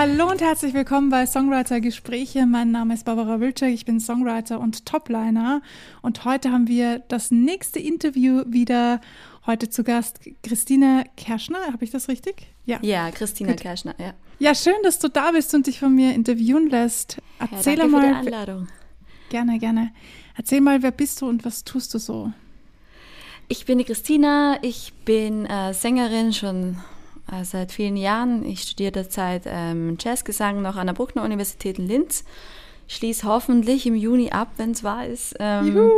Hallo und herzlich willkommen bei Songwriter Gespräche. Mein Name ist Barbara Wilczek, ich bin Songwriter und Topliner. Und heute haben wir das nächste Interview wieder. Heute zu Gast Christina Kerschner, habe ich das richtig? Ja, ja Christina Gut. Kerschner, ja. Ja, schön, dass du da bist und dich von mir interviewen lässt. Erzähl ja, danke mal. Für die Einladung. Gerne, gerne. Erzähl mal, wer bist du und was tust du so? Ich bin die Christina, ich bin äh, Sängerin schon seit vielen Jahren. Ich studiere derzeit ähm, Jazzgesang noch an der Bruckner Universität in Linz. Schließe hoffentlich im Juni ab, wenn es wahr ist. Ähm, Juhu.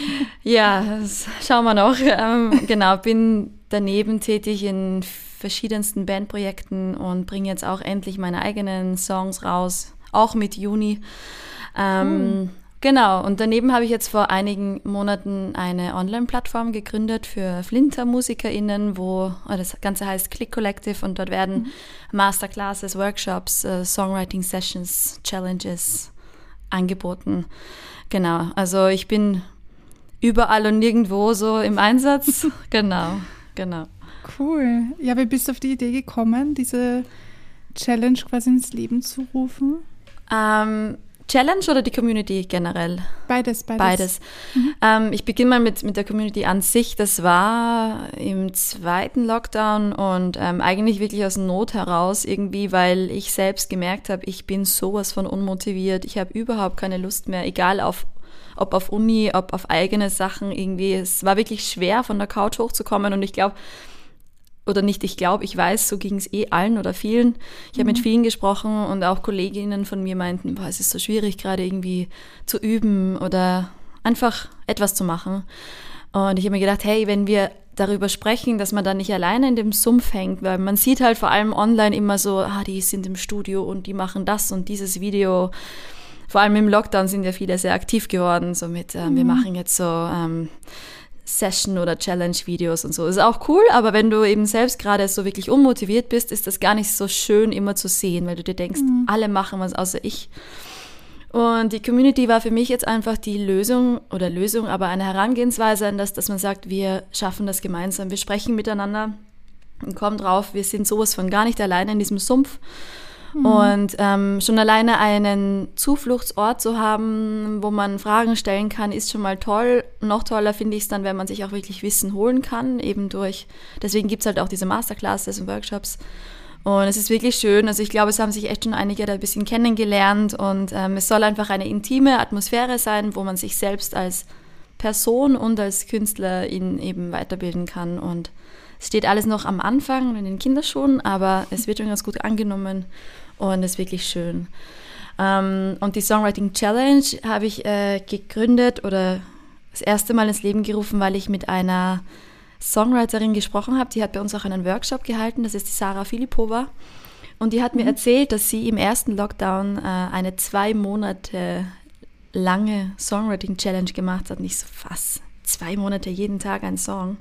Ja, das schauen wir noch. Ähm, genau, bin daneben tätig in verschiedensten Bandprojekten und bringe jetzt auch endlich meine eigenen Songs raus, auch mit Juni. Ähm, mhm. Genau, und daneben habe ich jetzt vor einigen Monaten eine Online-Plattform gegründet für Flinter-MusikerInnen, wo oh, das Ganze heißt Click Collective und dort werden mhm. Masterclasses, Workshops, äh, Songwriting-Sessions, Challenges angeboten. Genau, also ich bin überall und nirgendwo so im Einsatz. genau, genau. Cool. Ja, wie bist du auf die Idee gekommen, diese Challenge quasi ins Leben zu rufen? Ähm, Challenge oder die Community generell? Beides, beides. Beides. Mhm. Ähm, ich beginne mal mit, mit der Community an sich. Das war im zweiten Lockdown und ähm, eigentlich wirklich aus Not heraus irgendwie, weil ich selbst gemerkt habe, ich bin sowas von unmotiviert. Ich habe überhaupt keine Lust mehr, egal auf ob auf Uni, ob auf eigene Sachen irgendwie. Es war wirklich schwer, von der Couch hochzukommen und ich glaube, oder nicht, ich glaube, ich weiß, so ging es eh allen oder vielen. Ich mhm. habe mit vielen gesprochen und auch Kolleginnen von mir meinten, boah, es ist so schwierig, gerade irgendwie zu üben oder einfach etwas zu machen. Und ich habe mir gedacht, hey, wenn wir darüber sprechen, dass man da nicht alleine in dem Sumpf hängt, weil man sieht halt vor allem online immer so, ah, die sind im Studio und die machen das und dieses Video. Vor allem im Lockdown sind ja viele sehr aktiv geworden, so mit, äh, mhm. wir machen jetzt so ähm, Session oder Challenge-Videos und so. Ist auch cool, aber wenn du eben selbst gerade so wirklich unmotiviert bist, ist das gar nicht so schön immer zu sehen, weil du dir denkst, mhm. alle machen was außer ich. Und die Community war für mich jetzt einfach die Lösung oder Lösung, aber eine Herangehensweise an das, dass man sagt, wir schaffen das gemeinsam, wir sprechen miteinander und kommen drauf, wir sind sowas von gar nicht alleine in diesem Sumpf Mhm. Und ähm, schon alleine einen Zufluchtsort zu haben, wo man Fragen stellen kann, ist schon mal toll. Noch toller finde ich es dann, wenn man sich auch wirklich Wissen holen kann, eben durch, deswegen gibt es halt auch diese Masterclasses und Workshops. Und es ist wirklich schön. Also ich glaube, es haben sich echt schon einige da ein bisschen kennengelernt und ähm, es soll einfach eine intime Atmosphäre sein, wo man sich selbst als Person und als Künstlerin eben weiterbilden kann. Und es steht alles noch am Anfang in den Kinderschuhen, aber es wird schon ganz gut angenommen und ist wirklich schön. Ähm, und die Songwriting Challenge habe ich äh, gegründet oder das erste Mal ins Leben gerufen, weil ich mit einer Songwriterin gesprochen habe. Die hat bei uns auch einen Workshop gehalten. Das ist die Sarah Filipova. Und die hat mhm. mir erzählt, dass sie im ersten Lockdown äh, eine zwei Monate lange Songwriting Challenge gemacht hat. Nicht so was. Zwei Monate jeden Tag ein Song.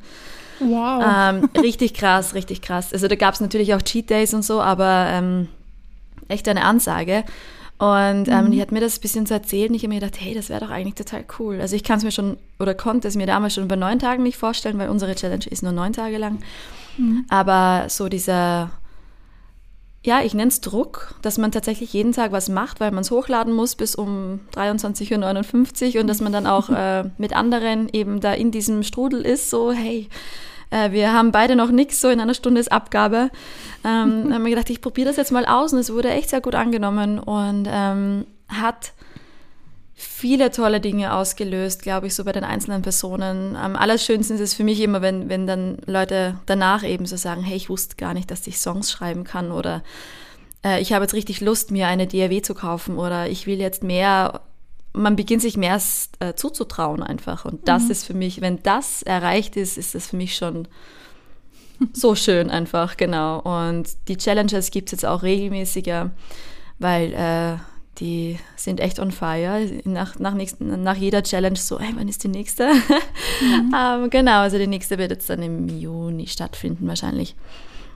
Wow. Ähm, richtig krass, richtig krass. Also da gab es natürlich auch Cheat Days und so, aber ähm, echt eine Ansage. Und ähm, mhm. die hat mir das ein bisschen zu erzählen. Ich habe mir gedacht, hey, das wäre doch eigentlich total cool. Also ich kann es mir schon oder konnte es mir damals schon über neun Tagen nicht vorstellen, weil unsere Challenge ist nur neun Tage lang. Mhm. Aber so dieser, ja, ich nenne es Druck, dass man tatsächlich jeden Tag was macht, weil man es hochladen muss bis um 23.59 Uhr und dass man dann auch äh, mit anderen eben da in diesem Strudel ist, so, hey, äh, wir haben beide noch nichts, so in einer Stunde ist Abgabe. Ähm, haben wir gedacht, ich probiere das jetzt mal aus und es wurde echt sehr gut angenommen und ähm, hat viele tolle Dinge ausgelöst, glaube ich, so bei den einzelnen Personen. Am allerschönsten ist es für mich immer, wenn, wenn dann Leute danach eben so sagen, hey, ich wusste gar nicht, dass ich Songs schreiben kann oder äh, ich habe jetzt richtig Lust, mir eine DAW zu kaufen oder ich will jetzt mehr man beginnt sich mehr äh, zuzutrauen einfach. Und das mhm. ist für mich, wenn das erreicht ist, ist das für mich schon so schön einfach, genau. Und die Challenges gibt es jetzt auch regelmäßiger, weil äh, die sind echt on fire. Nach, nach, nächsten, nach jeder Challenge so, hey, wann ist die nächste? Mhm. ähm, genau, also die nächste wird jetzt dann im Juni stattfinden wahrscheinlich.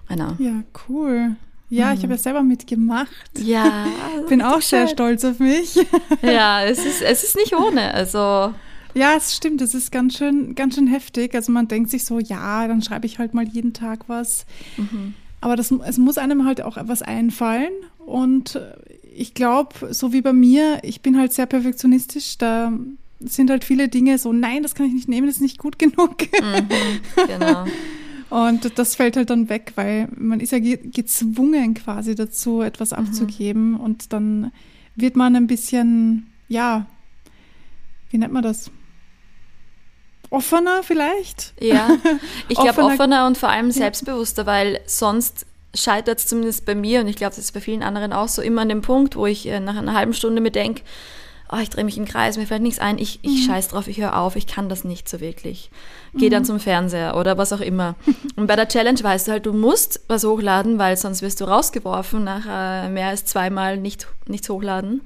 Genau. Ja, cool. Ja, ich habe ja mhm. selber mitgemacht. Ja. Bin auch sehr stolz auf mich. Ja, es ist, es ist nicht ohne. Also. Ja, es stimmt, es ist ganz schön, ganz schön heftig. Also man denkt sich so, ja, dann schreibe ich halt mal jeden Tag was. Mhm. Aber das, es muss einem halt auch was einfallen. Und ich glaube, so wie bei mir, ich bin halt sehr perfektionistisch. Da sind halt viele Dinge so, nein, das kann ich nicht nehmen, das ist nicht gut genug. Mhm, genau. Und das fällt halt dann weg, weil man ist ja gezwungen quasi dazu, etwas mhm. abzugeben. Mhm. Und dann wird man ein bisschen, ja, wie nennt man das? Offener vielleicht? Ja, ich glaube offener, offener und vor allem selbstbewusster, weil sonst scheitert es zumindest bei mir und ich glaube, das ist bei vielen anderen auch so immer an dem Punkt, wo ich äh, nach einer halben Stunde mir denke, oh, ich drehe mich im Kreis, mir fällt nichts ein, ich, ich mhm. scheiß drauf, ich höre auf, ich kann das nicht so wirklich. Geh mhm. dann zum Fernseher oder was auch immer. Und bei der Challenge weißt du halt, du musst was hochladen, weil sonst wirst du rausgeworfen nach äh, mehr als zweimal nicht, nichts hochladen.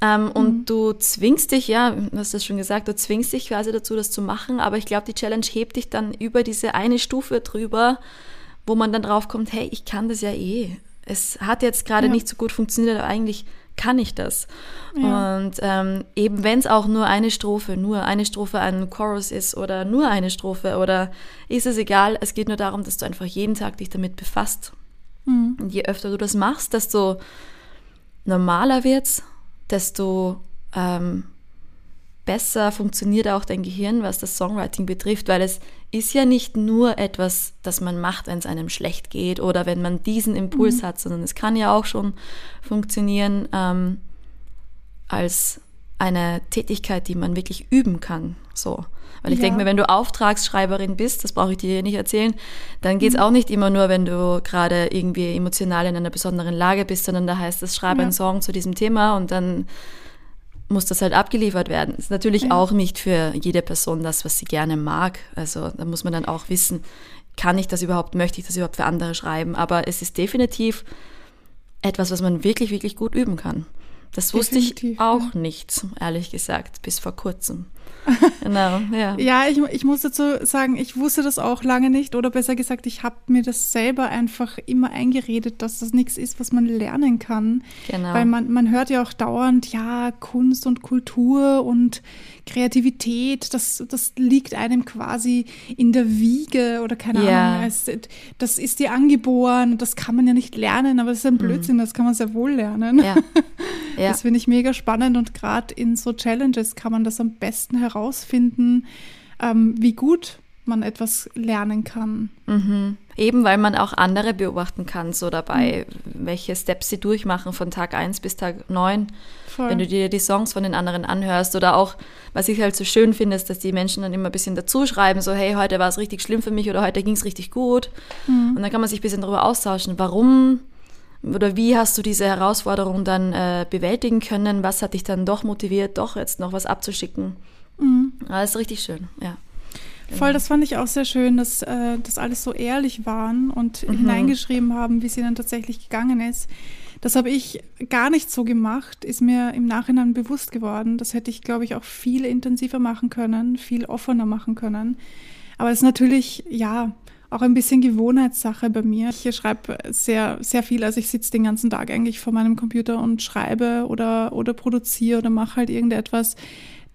Ähm, und mhm. du zwingst dich, ja, du hast das schon gesagt, du zwingst dich quasi dazu, das zu machen, aber ich glaube, die Challenge hebt dich dann über diese eine Stufe drüber, wo man dann drauf kommt, hey, ich kann das ja eh. Es hat jetzt gerade ja. nicht so gut funktioniert, aber eigentlich kann ich das. Ja. Und ähm, eben wenn es auch nur eine Strophe, nur eine Strophe ein Chorus ist oder nur eine Strophe oder ist es egal, es geht nur darum, dass du einfach jeden Tag dich damit befasst. Mhm. Und je öfter du das machst, desto normaler wird's, desto ähm, besser funktioniert auch dein Gehirn, was das Songwriting betrifft, weil es ist ja nicht nur etwas, das man macht, wenn es einem schlecht geht oder wenn man diesen Impuls mhm. hat, sondern es kann ja auch schon funktionieren ähm, als eine Tätigkeit, die man wirklich üben kann. So. Weil ich ja. denke mir, wenn du Auftragsschreiberin bist, das brauche ich dir nicht erzählen, dann geht es mhm. auch nicht immer nur, wenn du gerade irgendwie emotional in einer besonderen Lage bist, sondern da heißt es, schreibe ja. einen Song zu diesem Thema und dann muss das halt abgeliefert werden. Ist natürlich ja. auch nicht für jede Person das, was sie gerne mag. Also da muss man dann auch wissen, kann ich das überhaupt, möchte ich das überhaupt für andere schreiben? Aber es ist definitiv etwas, was man wirklich, wirklich gut üben kann. Das wusste definitiv, ich auch ja. nicht, ehrlich gesagt, bis vor kurzem. Genau, ja. ja, ich, ich muss dazu sagen, ich wusste das auch lange nicht oder besser gesagt, ich habe mir das selber einfach immer eingeredet, dass das nichts ist, was man lernen kann. Genau. Weil man, man hört ja auch dauernd, ja, Kunst und Kultur und Kreativität, das, das liegt einem quasi in der Wiege oder keine ja. Ahnung. Es, das ist dir angeboren, das kann man ja nicht lernen, aber das ist ein mhm. Blödsinn, mhm. das kann man sehr wohl lernen. Ja. Ja. Das finde ich mega spannend und gerade in so Challenges kann man das am besten herausfinden, ähm, wie gut man etwas lernen kann. Mhm. Eben weil man auch andere beobachten kann, so dabei, mhm. welche Steps sie durchmachen von Tag 1 bis Tag 9. Voll. Wenn du dir die Songs von den anderen anhörst oder auch, was ich halt so schön finde, ist, dass die Menschen dann immer ein bisschen dazu schreiben, so hey, heute war es richtig schlimm für mich oder heute ging es richtig gut. Mhm. Und dann kann man sich ein bisschen darüber austauschen, warum oder wie hast du diese Herausforderung dann äh, bewältigen können? Was hat dich dann doch motiviert, doch jetzt noch was abzuschicken? Mhm. Das ist richtig schön, ja. Voll, das fand ich auch sehr schön, dass äh, das alles so ehrlich waren und mhm. hineingeschrieben haben, wie es ihnen tatsächlich gegangen ist. Das habe ich gar nicht so gemacht, ist mir im Nachhinein bewusst geworden. Das hätte ich, glaube ich, auch viel intensiver machen können, viel offener machen können. Aber es ist natürlich, ja, auch ein bisschen Gewohnheitssache bei mir. Ich schreibe sehr, sehr viel. Also ich sitze den ganzen Tag eigentlich vor meinem Computer und schreibe oder, oder produziere oder mache halt irgendetwas.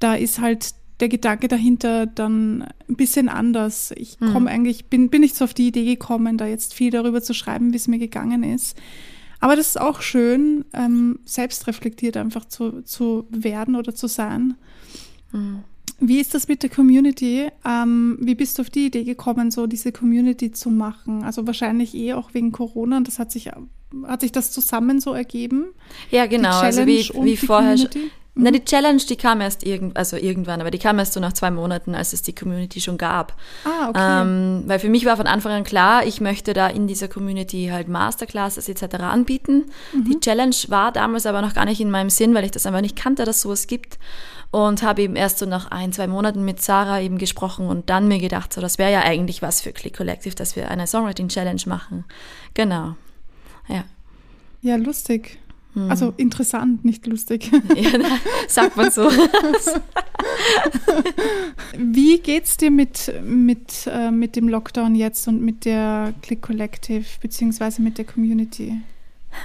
Da ist halt der Gedanke dahinter dann ein bisschen anders. Ich mhm. komme eigentlich, bin, bin nicht so auf die Idee gekommen, da jetzt viel darüber zu schreiben, wie es mir gegangen ist. Aber das ist auch schön, ähm, selbstreflektiert einfach zu, zu werden oder zu sein. Mhm. Wie ist das mit der Community? Ähm, wie bist du auf die Idee gekommen, so diese Community zu machen? Also wahrscheinlich eh auch wegen Corona und das hat sich, hat sich das zusammen so ergeben? Ja, genau. Also wie, wie vorher. Community? Na, die Challenge, die kam erst irgend, also irgendwann, aber die kam erst so nach zwei Monaten, als es die Community schon gab. Ah, okay. Ähm, weil für mich war von Anfang an klar, ich möchte da in dieser Community halt Masterclasses etc. anbieten. Mhm. Die Challenge war damals aber noch gar nicht in meinem Sinn, weil ich das einfach nicht kannte, dass sowas gibt. Und habe eben erst so nach ein, zwei Monaten mit Sarah eben gesprochen und dann mir gedacht, so das wäre ja eigentlich was für Click Collective, dass wir eine Songwriting Challenge machen. Genau. Ja. Ja, lustig. Hm. Also interessant, nicht lustig. Ja, sagt man so. Wie geht's dir mit, mit, äh, mit dem Lockdown jetzt und mit der Click Collective beziehungsweise mit der Community?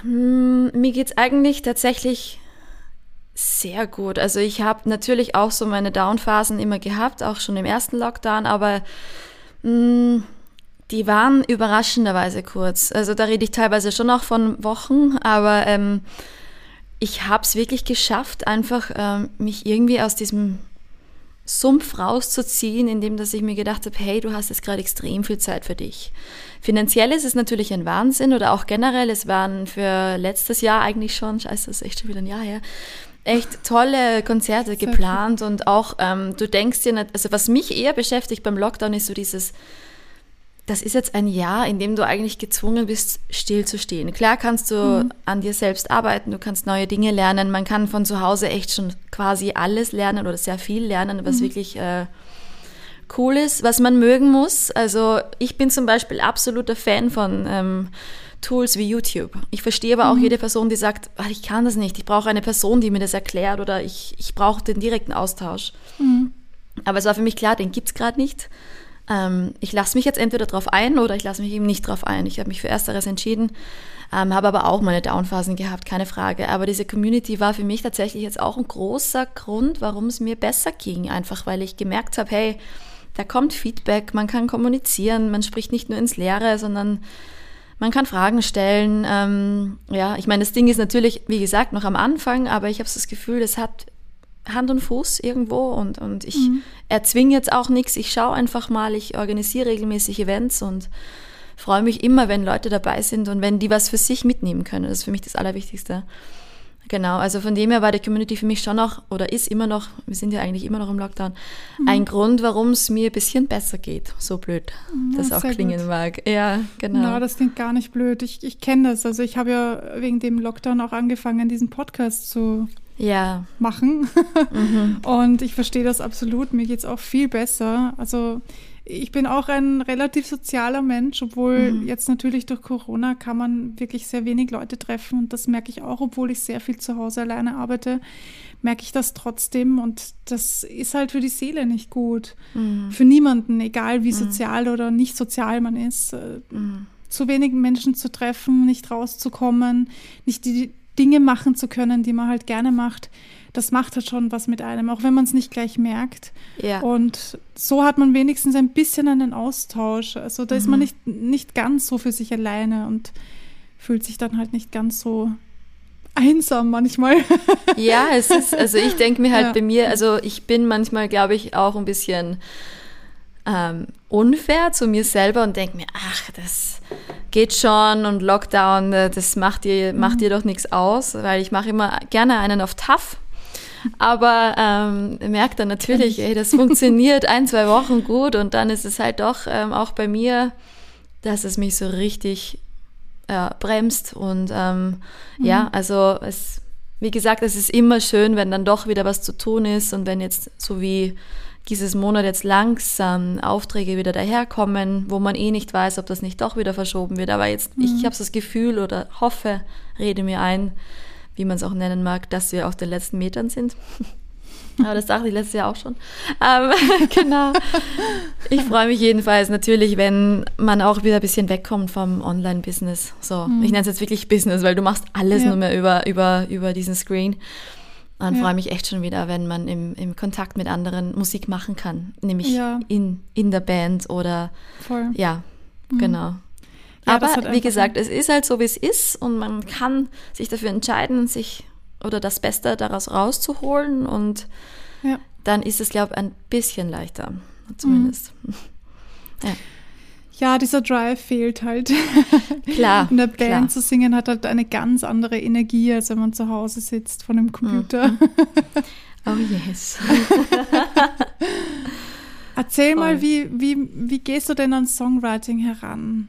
Hm, mir geht's eigentlich tatsächlich sehr gut. Also ich habe natürlich auch so meine Downphasen immer gehabt, auch schon im ersten Lockdown, aber mh, hm, Die waren überraschenderweise kurz. Also da rede ich teilweise schon auch von Wochen, aber ähm, ich habe es wirklich geschafft, einfach ähm, mich irgendwie aus diesem Sumpf rauszuziehen, indem dass ich mir gedacht habe, hey, du hast jetzt gerade extrem viel Zeit für dich. Finanziell ist es natürlich ein Wahnsinn oder auch generell, es waren für letztes Jahr eigentlich schon, scheiße, das ist echt schon wieder ein Jahr her, echt tolle Konzerte geplant und auch, ähm, du denkst dir nicht, also was mich eher beschäftigt beim Lockdown ist so dieses, das ist jetzt ein Jahr, in dem du eigentlich gezwungen bist, stillzustehen. Klar kannst du mhm. an dir selbst arbeiten, du kannst neue Dinge lernen, man kann von zu Hause echt schon quasi alles lernen oder sehr viel lernen, was mhm. wirklich äh, cool ist, was man mögen muss. Also ich bin zum Beispiel absoluter Fan von ähm, Tools wie YouTube. Ich verstehe aber auch mhm. jede Person, die sagt, ach, ich kann das nicht, ich brauche eine Person, die mir das erklärt oder ich, ich brauche den direkten Austausch. Mhm. Aber es war für mich klar, den gibt es gerade nicht ähm, ich lasse mich jetzt entweder drauf ein oder ich lasse mich eben nicht drauf ein. Ich habe mich für Ersteres entschieden, ähm, habe aber auch meine Downphasen gehabt, keine Frage. Aber diese Community war für mich tatsächlich jetzt auch ein großer Grund, warum es mir besser ging. Einfach weil ich gemerkt habe, hey, da kommt Feedback, man kann kommunizieren, man spricht nicht nur ins Leere, sondern man kann Fragen stellen. Ähm, ja, ich meine, das Ding ist natürlich, wie gesagt, noch am Anfang, aber ich habe das Gefühl, es hat Hand und Fuß irgendwo und, und ich mhm. erzwinge jetzt auch nichts. Ich schaue einfach mal, ich organisiere regelmäßig Events und freue mich immer, wenn Leute dabei sind und wenn die was für sich mitnehmen können. Das ist für mich das Allerwichtigste. Genau, also von dem her war die Community für mich schon noch oder ist immer noch, wir sind ja eigentlich immer noch im Lockdown, mhm. ein Grund, warum es mir ein bisschen besser geht. So blöd ja, das auch klingen gut. mag. Ja, genau. Na, das klingt gar nicht blöd. Ich, ich kenne das. Also ich habe ja wegen dem Lockdown auch angefangen, diesen Podcast zu ja. machen. Mhm. Und ich verstehe das absolut. Mir geht es auch viel besser. Also ich bin auch ein relativ sozialer Mensch, obwohl mhm. jetzt natürlich durch Corona kann man wirklich sehr wenig Leute treffen. Und das merke ich auch, obwohl ich sehr viel zu Hause alleine arbeite, merke ich das trotzdem. Und das ist halt für die Seele nicht gut. Mhm. Für niemanden, egal wie mhm. sozial oder nicht sozial man ist. Äh, mhm. Zu wenigen Menschen zu treffen, nicht rauszukommen, nicht die, Dinge machen zu können, die man halt gerne macht, das macht halt schon was mit einem, auch wenn man es nicht gleich merkt. Ja. Und so hat man wenigstens ein bisschen einen Austausch. Also da mhm. ist man mhm. nicht, nicht ganz so für sich alleine und fühlt sich dann halt nicht ganz so einsam manchmal. Ja, es ist, also ich denke mir halt ja. bei mir, also ich bin manchmal, glaube ich, auch ein bisschen ähm, unfair zu mir selber und denke mir, ach, das geht schon und Lockdown, äh, das macht dir, mhm. macht dir doch nichts aus, weil ich mache immer gerne einen auf tough. Aber ähm, merkt dann natürlich, ey, das funktioniert ein, zwei Wochen gut und dann ist es halt doch ähm, auch bei mir, dass es mich so richtig äh, bremst. Und ähm, mhm. ja, also es, wie gesagt, es ist immer schön, wenn dann doch wieder was zu tun ist und wenn jetzt so wie dieses Monat jetzt langsam Aufträge wieder daherkommen, wo man eh nicht weiß, ob das nicht doch wieder verschoben wird. Aber jetzt, mhm. ich habe das Gefühl oder hoffe, rede mir ein, wie man es auch nennen mag, dass wir auf den letzten Metern sind. Aber das dachte ich letztes Jahr auch schon. Ähm, genau. Ich freue mich jedenfalls natürlich, wenn man auch wieder ein bisschen wegkommt vom Online-Business. So, mhm. ich nenne es jetzt wirklich Business, weil du machst alles ja. nur mehr über, über, über diesen Screen. Und ja. freue mich echt schon wieder, wenn man im, im Kontakt mit anderen Musik machen kann. Nämlich ja. in, in der Band oder Voll. ja, mhm. genau. Ja, Aber wie gesagt, es ist halt so, wie es ist und man kann sich dafür entscheiden, sich oder das Beste daraus rauszuholen und dann ist es, glaube ich, ein bisschen leichter, zumindest. Mhm. Ja ja, dieser Drive fehlt halt. Klar. In der Band klar. zu singen hat halt eine ganz andere Energie, als wenn man zu Hause sitzt von einem Computer. Mhm. Oh yes. Erzähl Voll. mal, wie, wie, wie gehst du denn an Songwriting heran?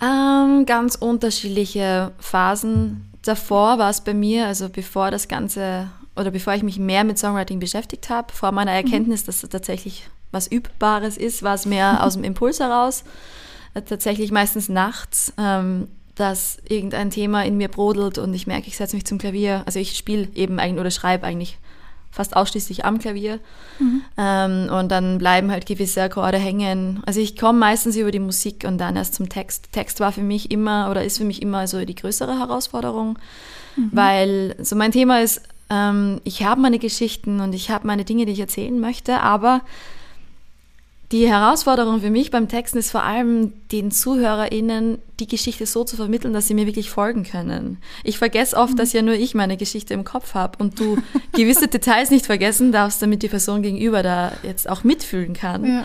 Ähm, ganz unterschiedliche Phasen. Davor war es bei mir, also bevor das Ganze oder bevor ich mich mehr mit Songwriting beschäftigt habe, vor meiner mhm. Erkenntnis, mhm. dass es tatsächlich was Übbares ist, war es mehr aus dem Impuls heraus. Äh, tatsächlich meistens nachts, ähm, dass irgendein Thema in mir brodelt und ich merke, ich setze mich zum Klavier. Also ich spiele eben eigentlich oder schreibe eigentlich fast ausschließlich am Klavier. Mhm. Ähm, und dann bleiben halt gewisse Akkorde hängen. Also ich komme meistens über die Musik und dann erst zum Text. Text war für mich immer oder ist für mich immer so die größere Herausforderung, mhm. weil so mein Thema ist, ähm, ich habe meine Geschichten und ich habe meine Dinge, die ich erzählen möchte, aber die Herausforderung für mich beim Texten ist vor allem, den ZuhörerInnen die Geschichte so zu vermitteln, dass sie mir wirklich folgen können. Ich vergesse oft, mhm. dass ja nur ich meine Geschichte im Kopf habe und du gewisse Details nicht vergessen darfst, damit die Person gegenüber da jetzt auch mitfühlen kann. Ja.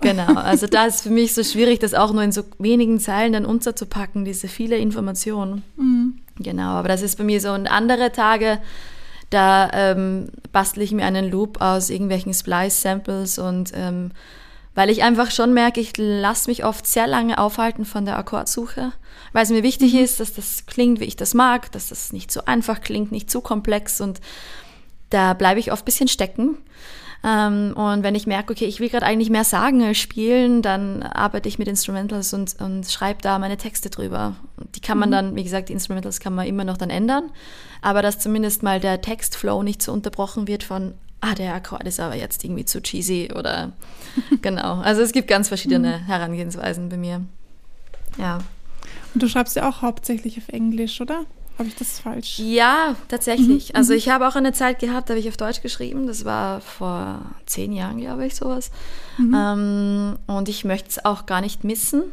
Genau, also da ist für mich so schwierig, das auch nur in so wenigen Zeilen dann unterzupacken, diese viele Informationen. Mhm. Genau, aber das ist bei mir so. Und andere Tage, da ähm, bastle ich mir einen Loop aus irgendwelchen Splice-Samples und ähm, weil ich einfach schon merke, ich lasse mich oft sehr lange aufhalten von der Akkordsuche, weil es mir wichtig mhm. ist, dass das klingt, wie ich das mag, dass das nicht so einfach klingt, nicht zu komplex und da bleibe ich oft ein bisschen stecken. Ähm, und wenn ich merke, okay, ich will gerade eigentlich mehr sagen als spielen, dann arbeite ich mit Instrumentals und, und schreibe da meine Texte drüber. Die kann man mhm. dann, wie gesagt, die Instrumentals kann man immer noch dann ändern, aber dass zumindest mal der Textflow nicht so unterbrochen wird von, ah, der Akkord ist aber jetzt irgendwie zu cheesy oder genau. Also es gibt ganz verschiedene mhm. Herangehensweisen bei mir. Ja. Und du schreibst ja auch hauptsächlich auf Englisch, oder? Habe ich das falsch? Ja, tatsächlich. Mhm. Also mhm. ich habe auch eine Zeit gehabt, da habe ich auf Deutsch geschrieben. Das war vor zehn Jahren, glaube ich, sowas. Mhm. Ähm, und ich möchte es auch gar nicht missen.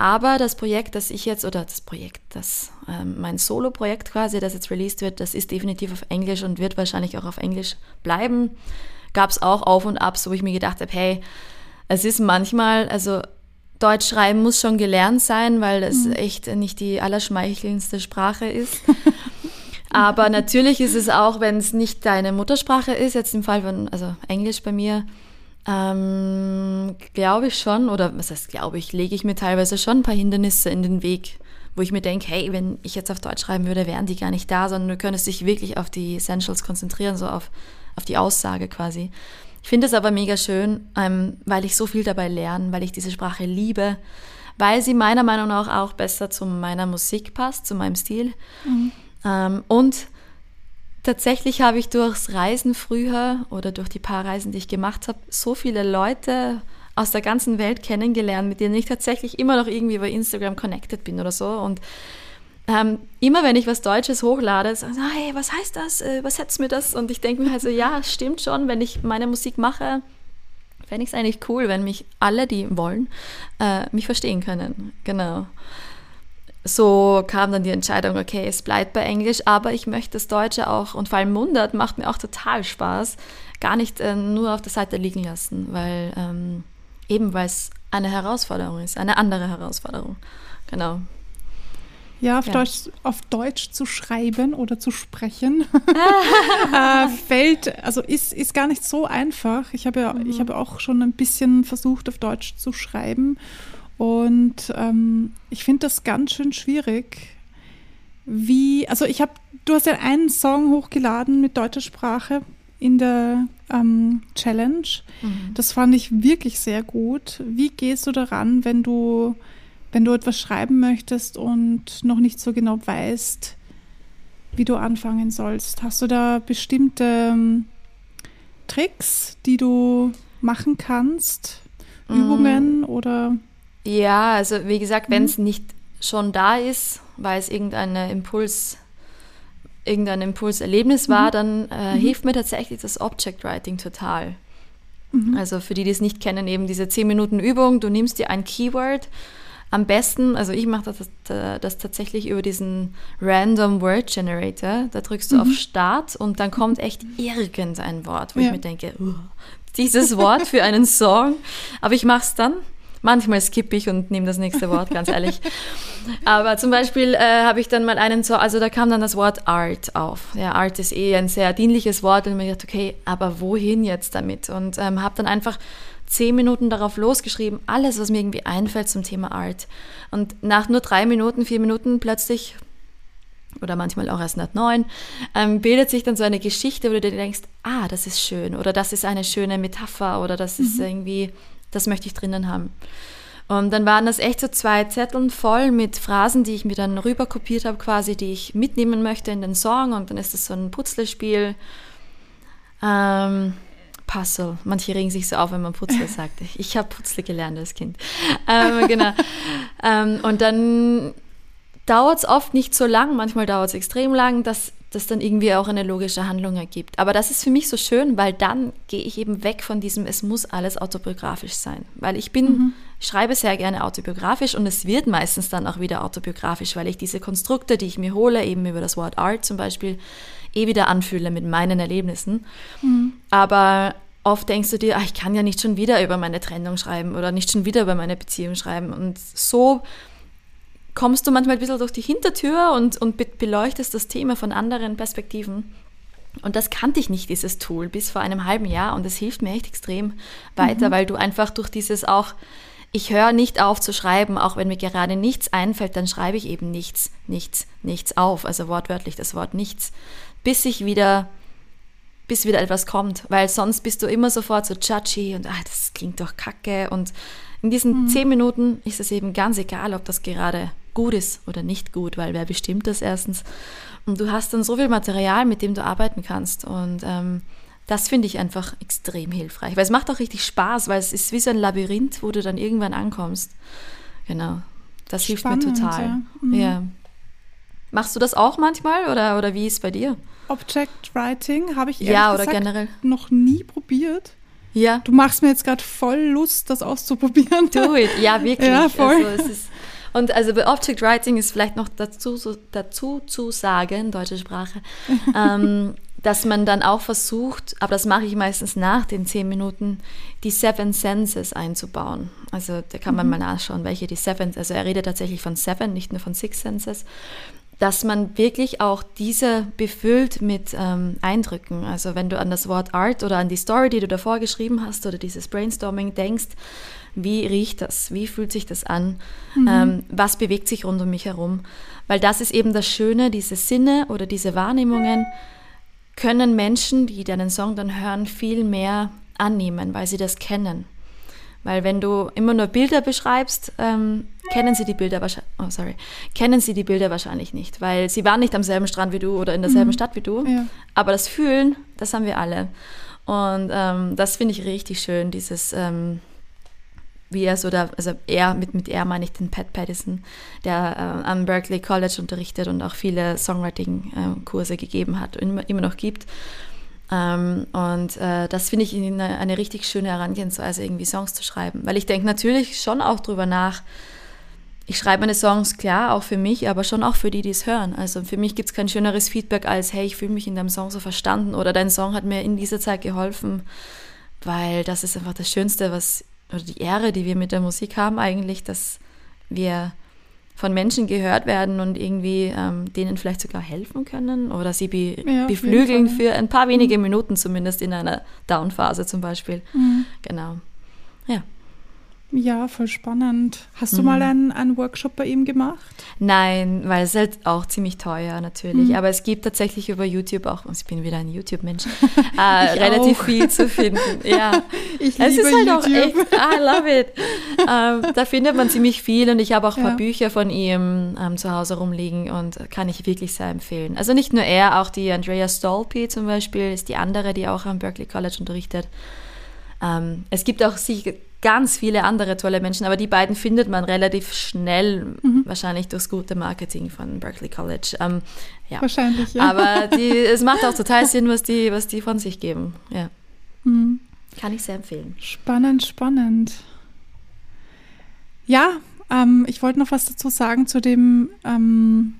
Aber das Projekt, das ich jetzt, oder das Projekt, das ähm, mein Solo-Projekt quasi, das jetzt released wird, das ist definitiv auf Englisch und wird wahrscheinlich auch auf Englisch bleiben. Gab es auch Auf und Abs, wo ich mir gedacht habe, hey, es ist manchmal, also Deutsch schreiben muss schon gelernt sein, weil das mhm. echt nicht die allerschmeichelndste Sprache ist. Aber natürlich ist es auch, wenn es nicht deine Muttersprache ist, jetzt im Fall von, also Englisch bei mir, ähm, glaube ich schon, oder was heißt glaube ich, lege ich mir teilweise schon ein paar Hindernisse in den Weg, wo ich mir denke, hey, wenn ich jetzt auf Deutsch schreiben würde, wären die gar nicht da, sondern du könntest dich wirklich auf die Essentials konzentrieren, so auf, auf die Aussage quasi. Ich finde es aber mega schön, ähm, weil ich so viel dabei lerne, weil ich diese Sprache liebe, weil sie meiner Meinung nach auch besser zu meiner Musik passt, zu meinem Stil. Mhm. Ähm, und Tatsächlich habe ich durchs Reisen früher oder durch die paar Reisen, die ich gemacht habe, so viele Leute aus der ganzen Welt kennengelernt, mit denen ich tatsächlich immer noch irgendwie über Instagram connected bin oder so. Und ähm, immer wenn ich was Deutsches hochlade, sagen sie, hey, was heißt das? Äh, übersetzt mir das? Und ich denke mir halt so, ja, stimmt schon, wenn ich meine Musik mache, fände ich es eigentlich cool, wenn mich alle, die wollen, äh, mich verstehen können. Genau so kam dann die Entscheidung, okay, es bleibt bei Englisch, aber ich möchte das Deutsche auch und vor allem Mundart macht mir auch total Spaß, gar nicht äh, nur auf der Seite liegen lassen, weil ähm, eben weil es eine Herausforderung ist, eine andere Herausforderung. Genau. Ja, auf, ja. Deutsch, auf Deutsch zu schreiben oder zu sprechen äh, fällt, also ist, ist gar nicht so einfach. Ich habe ja, mhm. ich habe auch schon ein bisschen versucht, auf Deutsch zu schreiben und ähm, ich finde das ganz schön schwierig. Wie, also ich habe, du hast ja einen Song hochgeladen mit deutscher Sprache in der ähm, Challenge. Mhm. Das fand ich wirklich sehr gut. Wie gehst du daran, wenn du, wenn du etwas schreiben möchtest und noch nicht so genau weißt, wie du anfangen sollst? Hast du da bestimmte ähm, Tricks, die du machen kannst? Mhm. Übungen oder? Ja, also wie gesagt, mhm. wenn es nicht schon da ist, weil es irgendein Impuls, irgendein Impulserlebnis war, mhm. dann äh, mhm. hilft mir tatsächlich das Object Writing total. Mhm. Also für die, die es nicht kennen, eben diese 10 Minuten Übung, du nimmst dir ein Keyword, am besten, also ich mache das, das, das, tatsächlich über diesen Random Word Generator. Da drückst du mhm. auf Start und dann kommt echt irgendein Wort, wo ja. ich mir denke, uh, dieses Wort für einen Song. Aber ich mache es dann Manchmal skippe ich und nehme das nächste Wort, ganz ehrlich. Aber zum Beispiel äh, habe ich dann mal einen, so, also da kam dann das Wort Art auf. Ja, Art ist eh ein sehr dienliches Wort und mir gedacht, okay, aber wohin jetzt damit? Und ähm, habe dann einfach zehn Minuten darauf losgeschrieben, alles, was mir irgendwie einfällt zum Thema Art. Und nach nur drei Minuten, vier Minuten plötzlich oder manchmal auch erst nach neun, ähm, bildet sich dann so eine Geschichte, wo du dir denkst, ah, das ist schön oder das ist eine schöne Metapher oder das mhm. ist irgendwie das möchte ich drinnen haben. Und dann waren das echt so zwei Zetteln voll mit Phrasen, die ich mir dann rüber kopiert habe, quasi, die ich mitnehmen möchte in den Song. Und dann ist das so ein Putzlespiel. Ähm, Puzzle. Manche regen sich so auf, wenn man Putzle sagt. Ich, ich habe Putzle gelernt als Kind. Ähm, genau. ähm, und dann dauert es oft nicht so lang, manchmal dauert es extrem lang, dass das dann irgendwie auch eine logische Handlung ergibt. Aber das ist für mich so schön, weil dann gehe ich eben weg von diesem, es muss alles autobiografisch sein. Weil ich bin, mhm. schreibe sehr gerne autobiografisch und es wird meistens dann auch wieder autobiografisch, weil ich diese Konstrukte, die ich mir hole, eben über das Wort Art zum Beispiel, eh wieder anfühle mit meinen Erlebnissen. Mhm. Aber oft denkst du dir, ach, ich kann ja nicht schon wieder über meine Trennung schreiben oder nicht schon wieder über meine Beziehung schreiben. Und so kommst du manchmal ein bisschen durch die Hintertür und, und beleuchtest das Thema von anderen Perspektiven. Und das kannte ich nicht, dieses Tool, bis vor einem halben Jahr. Und es hilft mir echt extrem weiter, mhm. weil du einfach durch dieses auch, ich höre nicht auf zu schreiben, auch wenn mir gerade nichts einfällt, dann schreibe ich eben nichts, nichts, nichts auf. Also wortwörtlich das Wort nichts, bis ich wieder, bis wieder etwas kommt. Weil sonst bist du immer sofort so judgy und ah, das klingt doch kacke. Und in diesen mhm. zehn Minuten ist es eben ganz egal, ob das gerade gut ist oder nicht gut, weil wer bestimmt das erstens. Und du hast dann so viel Material, mit dem du arbeiten kannst. Und ähm, das finde ich einfach extrem hilfreich. Weil es macht auch richtig Spaß, weil es ist wie so ein Labyrinth, wo du dann irgendwann ankommst. Genau. Das hilft Spannend, mir total. Ja. Mhm. ja. Machst du das auch manchmal oder, oder wie ist es bei dir? Object Writing habe ich ja, oder generell. noch nie probiert. Ja. Du machst mir jetzt gerade voll Lust, das auszuprobieren. Do it, ja, wirklich. Ja, voll. Also, es ist, und also bei Object Writing ist vielleicht noch dazu, dazu zu sagen, deutsche Sprache, ähm, dass man dann auch versucht, aber das mache ich meistens nach den zehn Minuten, die Seven Senses einzubauen. Also da kann man mhm. mal nachschauen, welche die Seven, also er redet tatsächlich von Seven, nicht nur von Six Senses dass man wirklich auch diese befüllt mit ähm, Eindrücken. Also wenn du an das Wort Art oder an die Story, die du davor geschrieben hast oder dieses Brainstorming denkst, wie riecht das? Wie fühlt sich das an? Mhm. Ähm, was bewegt sich rund um mich herum? Weil das ist eben das Schöne, diese Sinne oder diese Wahrnehmungen können Menschen, die deinen Song dann hören, viel mehr annehmen, weil sie das kennen. Weil wenn du immer nur Bilder beschreibst, ähm, kennen sie die Bilder wahrscheinlich, oh sorry, kennen sie die Bilder wahrscheinlich nicht, weil sie waren nicht am selben Strand wie du oder in derselben mhm. Stadt wie du. Ja. Aber das Fühlen, das haben wir alle. Und ähm, das finde ich richtig schön, dieses, ähm, wie er so da, also er, mit, mit er meine ich den Pat Pattison, der äh, am Berkeley College unterrichtet und auch viele Songwriting-Kurse äh, gegeben hat und immer, noch gibt. Ähm, und äh, das finde ich eine, eine, richtig schöne Herangehensweise, irgendwie Songs zu schreiben. Weil ich denke natürlich schon auch drüber nach. Ich schreibe meine Songs, klar, auch für mich, aber schon auch für die, die es hören. Also für mich gibt es kein schöneres Feedback als, hey, ich fühle mich in deinem Song so verstanden oder dein Song hat mir in dieser Zeit geholfen. Weil das ist einfach das Schönste, was, oder die Ehre, die wir mit der Musik haben eigentlich, dass wir von Menschen gehört werden und irgendwie ähm, denen vielleicht sogar helfen können oder sie be ja, beflügeln für ein paar wenige mhm. Minuten zumindest in einer Downphase zum Beispiel. Mhm. Genau. Ja. Ja, voll spannend. Hast du mhm. mal einen, einen Workshop bei ihm gemacht? Nein, weil es ist halt auch ziemlich teuer natürlich. Mhm. Aber es gibt tatsächlich über YouTube auch, ich bin wieder ein YouTube-Mensch, äh, relativ auch. viel zu finden. Ja, ich liebe es ist halt YouTube. auch echt, I love it. ähm, da findet man ziemlich viel und ich habe auch ein paar ja. Bücher von ihm ähm, zu Hause rumliegen und kann ich wirklich sehr empfehlen. Also nicht nur er, auch die Andrea Stolpe zum Beispiel ist die andere, die auch am Berkeley College unterrichtet. Ähm, es gibt auch sicher ganz viele andere tolle Menschen, aber die beiden findet man relativ schnell, mhm. wahrscheinlich durchs gute Marketing von Berkeley College. Ähm, ja. Wahrscheinlich, ja. Aber die, es macht auch total Sinn, was die, was die von sich geben. Ja. Mhm. Kann ich sehr empfehlen. Spannend, spannend. Ja, ähm, ich wollte noch was dazu sagen zu dem, ähm,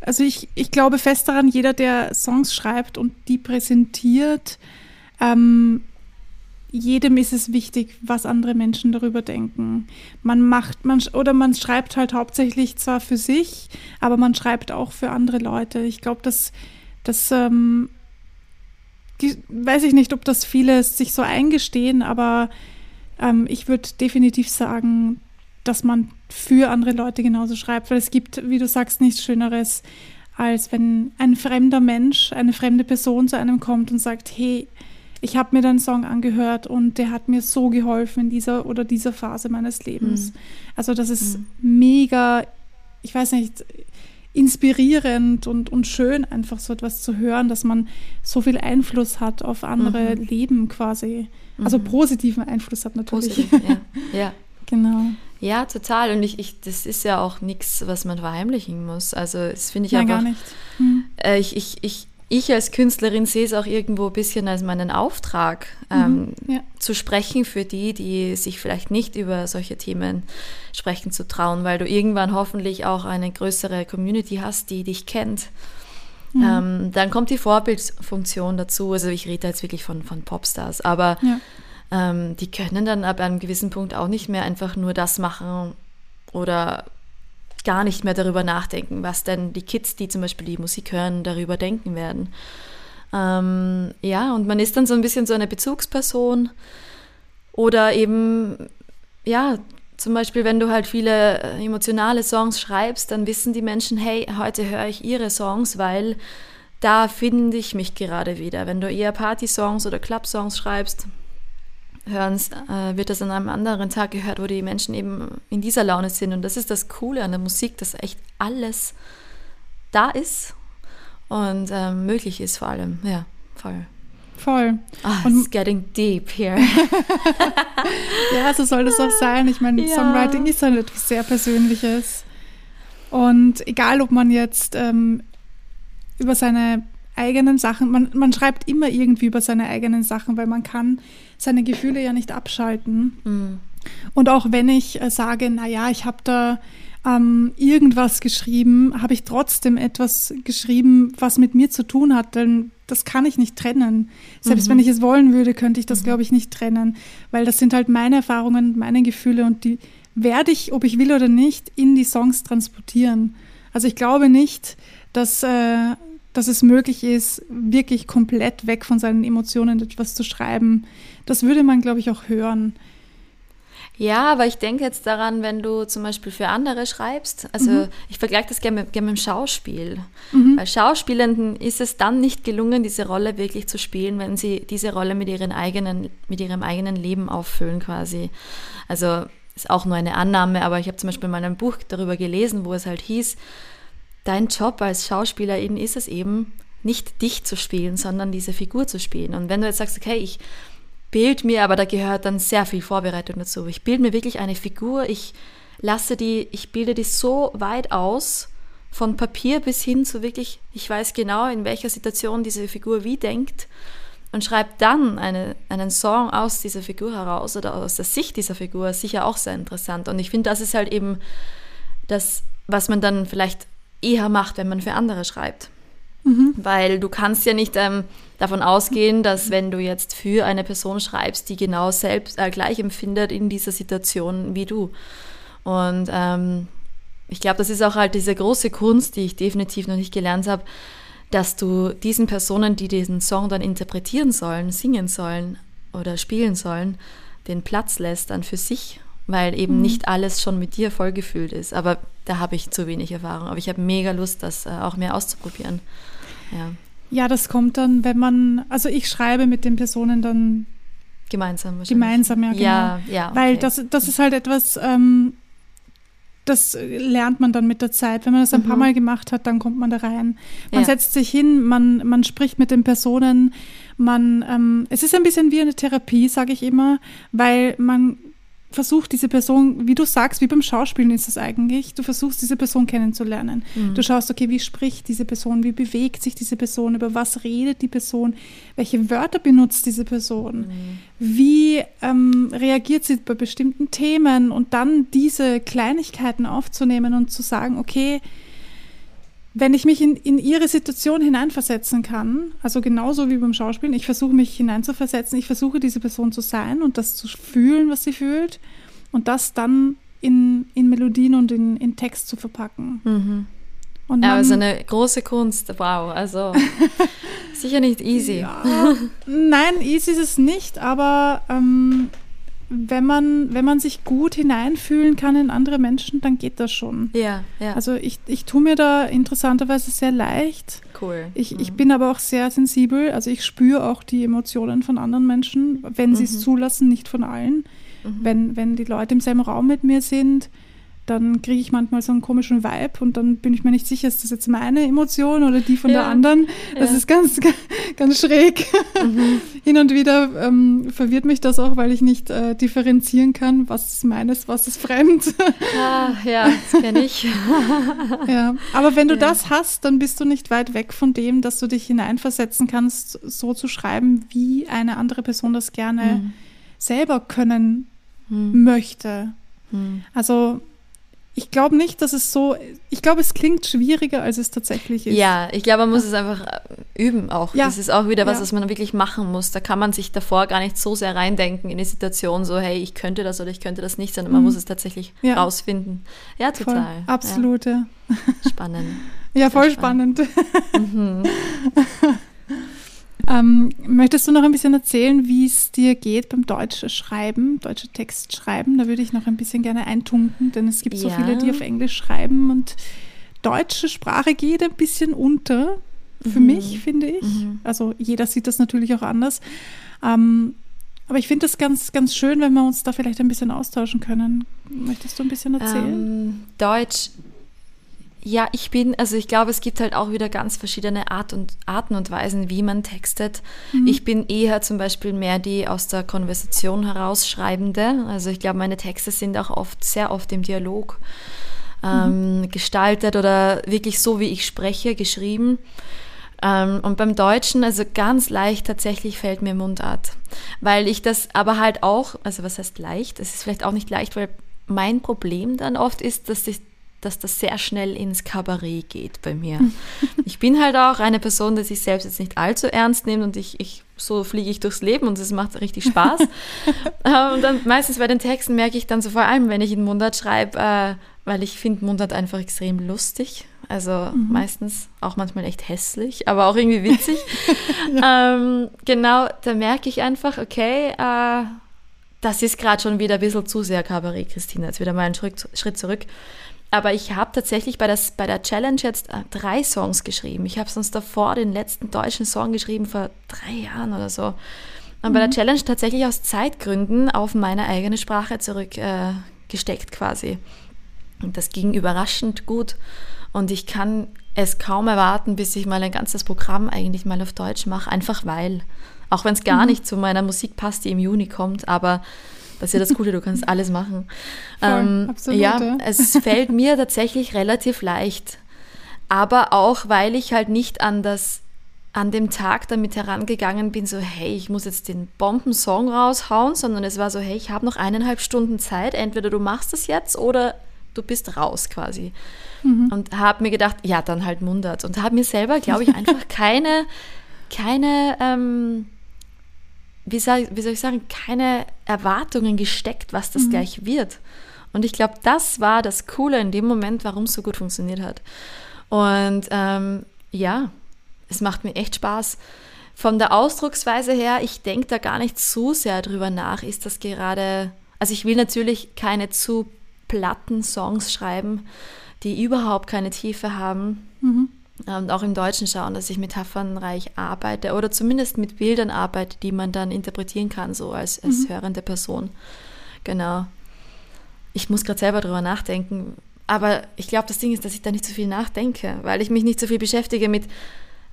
also ich, ich glaube fest daran, jeder, der Songs schreibt und die präsentiert, ähm, jedem ist es wichtig, was andere Menschen darüber denken. Man macht, man oder man schreibt halt hauptsächlich zwar für sich, aber man schreibt auch für andere Leute. Ich glaube, dass das ähm, weiß ich nicht, ob das viele sich so eingestehen, aber ähm, ich würde definitiv sagen, dass man für andere Leute genauso schreibt, weil es gibt, wie du sagst, nichts Schöneres, als wenn ein fremder Mensch, eine fremde Person zu einem kommt und sagt, hey, ich habe mir deinen Song angehört und der hat mir so geholfen in dieser oder dieser Phase meines Lebens. Mhm. Also das ist mhm. mega, ich weiß nicht, inspirierend und, und schön, einfach so etwas zu hören, dass man so viel Einfluss hat auf andere mhm. Leben quasi. Also mhm. positiven Einfluss hat natürlich. Positiv, ja. ja. genau. Ja, total. Und ich, ich, das ist ja auch nichts, was man verheimlichen muss. Also das finde ich Nein, einfach. gar nicht. Hm. Äh, ich, ich, ich, ich als Künstlerin sehe es auch irgendwo ein bisschen als meinen Auftrag, ähm, Mhm, ja. zu sprechen für die, die sich vielleicht nicht über solche Themen sprechen zu trauen, weil du irgendwann hoffentlich auch eine größere Community hast, die dich kennt. Mhm. Ähm, dann kommt die Vorbildfunktion dazu. Also ich rede jetzt wirklich von, von Popstars, aber Ja. ähm, die können dann ab einem gewissen Punkt auch nicht mehr einfach nur das machen oder gar nicht mehr darüber nachdenken, was denn die Kids, die zum Beispiel die Musik hören, darüber denken werden. Ähm, ja, und man ist dann so ein bisschen so eine Bezugsperson oder eben, ja, zum Beispiel, wenn du halt viele äh, emotionale Songs schreibst, dann wissen die Menschen, hey, heute höre ich ihre Songs, weil da finde ich mich gerade wieder. Wenn du eher Party-Songs oder Club-Songs schreibst, hören, äh, wird das an einem anderen Tag gehört, wo die Menschen eben in dieser Laune sind. Und das ist das Coole an der Musik, dass echt alles da ist und ähm, möglich ist vor allem. Ja, voll. Voll. Ah, Und- it's getting deep here. Ja, so soll das auch sein. Ich meine, Ja. Songwriting ist halt etwas sehr Persönliches. Und egal, ob man jetzt ähm, über seine eigenen Sachen, man, man schreibt immer irgendwie über seine eigenen Sachen, weil man kann seine Gefühle ja nicht abschalten. Mm. Und auch wenn ich äh, sage, na ja, ich habe da ähm, irgendwas geschrieben, habe ich trotzdem etwas geschrieben, was mit mir zu tun hat, denn das kann ich nicht trennen. Selbst Mhm. wenn ich es wollen würde, könnte ich das, glaube ich, nicht trennen, weil das sind halt meine Erfahrungen, meine Gefühle und die werde ich, ob ich will oder nicht, in die Songs transportieren. Also ich glaube nicht, dass, äh, dass es möglich ist, wirklich komplett weg von seinen Emotionen etwas zu schreiben. Das würde man, glaube ich, auch hören. Ja, aber ich denke jetzt daran, wenn du zum Beispiel für andere schreibst. Also Mhm. ich vergleiche das gerne mit, gerne mit dem Schauspiel. Mhm. Bei Schauspielenden ist es dann nicht gelungen, diese Rolle wirklich zu spielen, wenn sie diese Rolle mit, ihren eigenen, mit ihrem eigenen Leben auffüllen quasi. Also ist auch nur eine Annahme, aber ich habe zum Beispiel mal ein Buch darüber gelesen, wo es halt hieß, dein Job als Schauspielerin ist es eben, nicht dich zu spielen, sondern diese Figur zu spielen. Und wenn du jetzt sagst, okay, ich bild mir, aber da gehört dann sehr viel Vorbereitung dazu. Ich bilde mir wirklich eine Figur, ich lasse die, ich bilde die so weit aus, von Papier bis hin zu wirklich, ich weiß genau, in welcher Situation diese Figur wie denkt und schreibe dann eine, einen Song aus dieser Figur heraus oder aus der Sicht dieser Figur, sicher auch sehr interessant. Und ich finde, das ist halt eben das, was man dann vielleicht eher macht, wenn man für andere schreibt. Weil du kannst ja nicht ähm, davon ausgehen, dass wenn du jetzt für eine Person schreibst, die genau selbst äh, gleich empfindet in dieser Situation wie du. Und ähm, ich glaube, das ist auch halt diese große Kunst, die ich definitiv noch nicht gelernt habe, dass du diesen Personen, die diesen Song dann interpretieren sollen, singen sollen oder spielen sollen, den Platz lässt dann für sich, weil eben nicht alles schon mit dir vollgefüllt ist. Aber da habe ich zu wenig Erfahrung. Aber ich habe mega Lust, das äh, auch mehr auszuprobieren. Ja, Ja, das kommt dann, wenn man, also ich schreibe mit den Personen dann gemeinsam gemeinsam, ja, genau. Ja, ja. Weil okay. das, das ist halt etwas, ähm, das lernt man dann mit der Zeit. Wenn man das ein paar Mhm. Mal gemacht hat, dann kommt man da rein. Man Ja. setzt sich hin, man, man spricht mit den Personen, man, ähm, es ist ein bisschen wie eine Therapie, sage ich immer, weil man versucht, diese Person, wie du sagst, wie beim Schauspielen ist es eigentlich, du versuchst, diese Person kennenzulernen. Mhm. Du schaust, okay, wie spricht diese Person, wie bewegt sich diese Person, über was redet die Person, welche Wörter benutzt diese Person, wie ähm, reagiert sie bei bestimmten Themen und dann diese Kleinigkeiten aufzunehmen und zu sagen, okay, wenn ich mich in, in ihre Situation hineinversetzen kann, also genauso wie beim Schauspielen, ich versuche mich hineinzuversetzen, ich versuche diese Person zu sein und das zu fühlen, was sie fühlt und das dann in, in Melodien und in, in Text zu verpacken. Mhm. Und Ja, man- also eine große Kunst. Wow, also sicher nicht easy. Ja, nein, easy ist es nicht, aber ähm, wenn, man, wenn man sich gut hineinfühlen kann in andere Menschen, dann geht das schon. Ja, ja, Also ich, ich tue mir da interessanterweise sehr leicht. cool. Ich, ich bin aber auch sehr sensibel, also ich spüre auch die Emotionen von anderen Menschen, wenn sie es Mhm. zulassen, nicht von allen. Mhm. Wenn, wenn die Leute im selben Raum mit mir sind, dann kriege ich manchmal so einen komischen Vibe und dann bin ich mir nicht sicher, ist das jetzt meine Emotion oder die von ja. der anderen. Das ja. ist ganz, ganz schräg. Mhm. Hin und wieder ähm, verwirrt mich das auch, weil ich nicht äh, differenzieren kann, was ist meines, was ist fremd. Ah, ja, das kenne ich. ja, aber wenn du ja. das hast, dann bist du nicht weit weg von dem, dass du dich hineinversetzen kannst, so zu schreiben, wie eine andere Person das gerne mhm. selber können mhm. möchte. Mhm. Also ich glaube nicht, dass es so, ich glaube, es klingt schwieriger, als es tatsächlich ist. Ja, ich glaube, man muss es einfach äh, üben auch. Ja. Das ist auch wieder was, ja. was man wirklich machen muss. Da kann man sich davor gar nicht so sehr reindenken in die Situation, so, hey, ich könnte das oder ich könnte das nicht, sondern man mhm. muss es tatsächlich ja. rausfinden. Ja, total. Voll. Absolut, ja. Spannend. ja, voll spannend. spannend. Mhm. Ähm, möchtest du noch ein bisschen erzählen, wie es dir geht beim deutschen Schreiben, deutsche Textschreiben? Da würde ich noch ein bisschen gerne eintunken, denn es gibt ja. so viele, die auf Englisch schreiben und deutsche Sprache geht ein bisschen unter, für mhm. mich, finde ich. Mhm. Also jeder sieht das natürlich auch anders. Ähm, aber ich finde es ganz, ganz schön, wenn wir uns da vielleicht ein bisschen austauschen können. Möchtest du ein bisschen erzählen? Ähm, Deutsch ja, ich bin, also ich glaube, es gibt halt auch wieder ganz verschiedene Art und, Arten und Weisen, wie man textet. Mhm. Ich bin eher zum Beispiel mehr die aus der Konversation herausschreibende. Also ich glaube, meine Texte sind auch oft, sehr oft im Dialog ähm, mhm. gestaltet oder wirklich so, wie ich spreche, geschrieben. Ähm, und beim Deutschen, also ganz leicht tatsächlich fällt mir Mundart. Weil ich das aber halt auch, also was heißt leicht? Es ist vielleicht auch nicht leicht, weil mein Problem dann oft ist, dass ich dass das sehr schnell ins Kabarett geht bei mir. ich bin halt auch eine Person, die sich selbst jetzt nicht allzu ernst nimmt und ich, ich so fliege ich durchs Leben und es macht richtig Spaß. Äh, und dann meistens bei den Texten merke ich dann so vor allem, wenn ich in Mundart schreibe, äh, weil ich finde Mundart einfach extrem lustig. Also mhm. meistens auch manchmal echt hässlich, aber auch irgendwie witzig. ähm, genau, da merke ich einfach, okay, äh, das ist gerade schon wieder ein bisschen zu sehr Kabarett, Christina. Jetzt wieder mal einen Schritt, Schritt zurück. Aber ich habe tatsächlich bei, das, bei der Challenge jetzt äh, drei Songs geschrieben. Ich habe sonst davor den letzten deutschen Song geschrieben vor drei Jahren oder so. Und mhm. bei der mhm. Challenge tatsächlich aus Zeitgründen auf meine eigene Sprache zurückgesteckt äh, quasi. Und das ging überraschend gut. Und ich kann es kaum erwarten, bis ich mal ein ganzes Programm eigentlich mal auf Deutsch mache, einfach weil. Auch wenn es gar mhm. nicht zu meiner Musik passt, die im Juni kommt, aber das ist ja das Gute, du kannst alles machen. Voll, ähm, absolut, ja, ja, es fällt mir tatsächlich relativ leicht. Aber auch, weil ich halt nicht an das an dem Tag damit herangegangen bin, so hey, ich muss jetzt den Bombensong raushauen, sondern es war so, hey, ich habe noch eineinhalb Stunden Zeit, entweder du machst das jetzt oder du bist raus quasi. Mhm. Und habe mir gedacht, ja, dann halt Mundart. Und habe mir selber, glaube ich, einfach keine, keine ähm, wie soll, wie soll ich sagen, keine Erwartungen gesteckt, was das mhm. gleich wird. Und ich glaube, das war das Coole in dem Moment, warum es so gut funktioniert hat. Und ähm, ja, es macht mir echt Spaß. Von der Ausdrucksweise her, ich denke da gar nicht so sehr drüber nach, ist das gerade, also ich will natürlich keine zu platten Songs schreiben, die überhaupt keine Tiefe haben. Mhm und auch im Deutschen schauen, dass ich metaphernreich arbeite oder zumindest mit Bildern arbeite, die man dann interpretieren kann, so als, als mhm. hörende Person. Genau. Ich muss gerade selber drüber nachdenken. Aber ich glaube, das Ding ist, dass ich da nicht so viel nachdenke, weil ich mich nicht so viel beschäftige mit,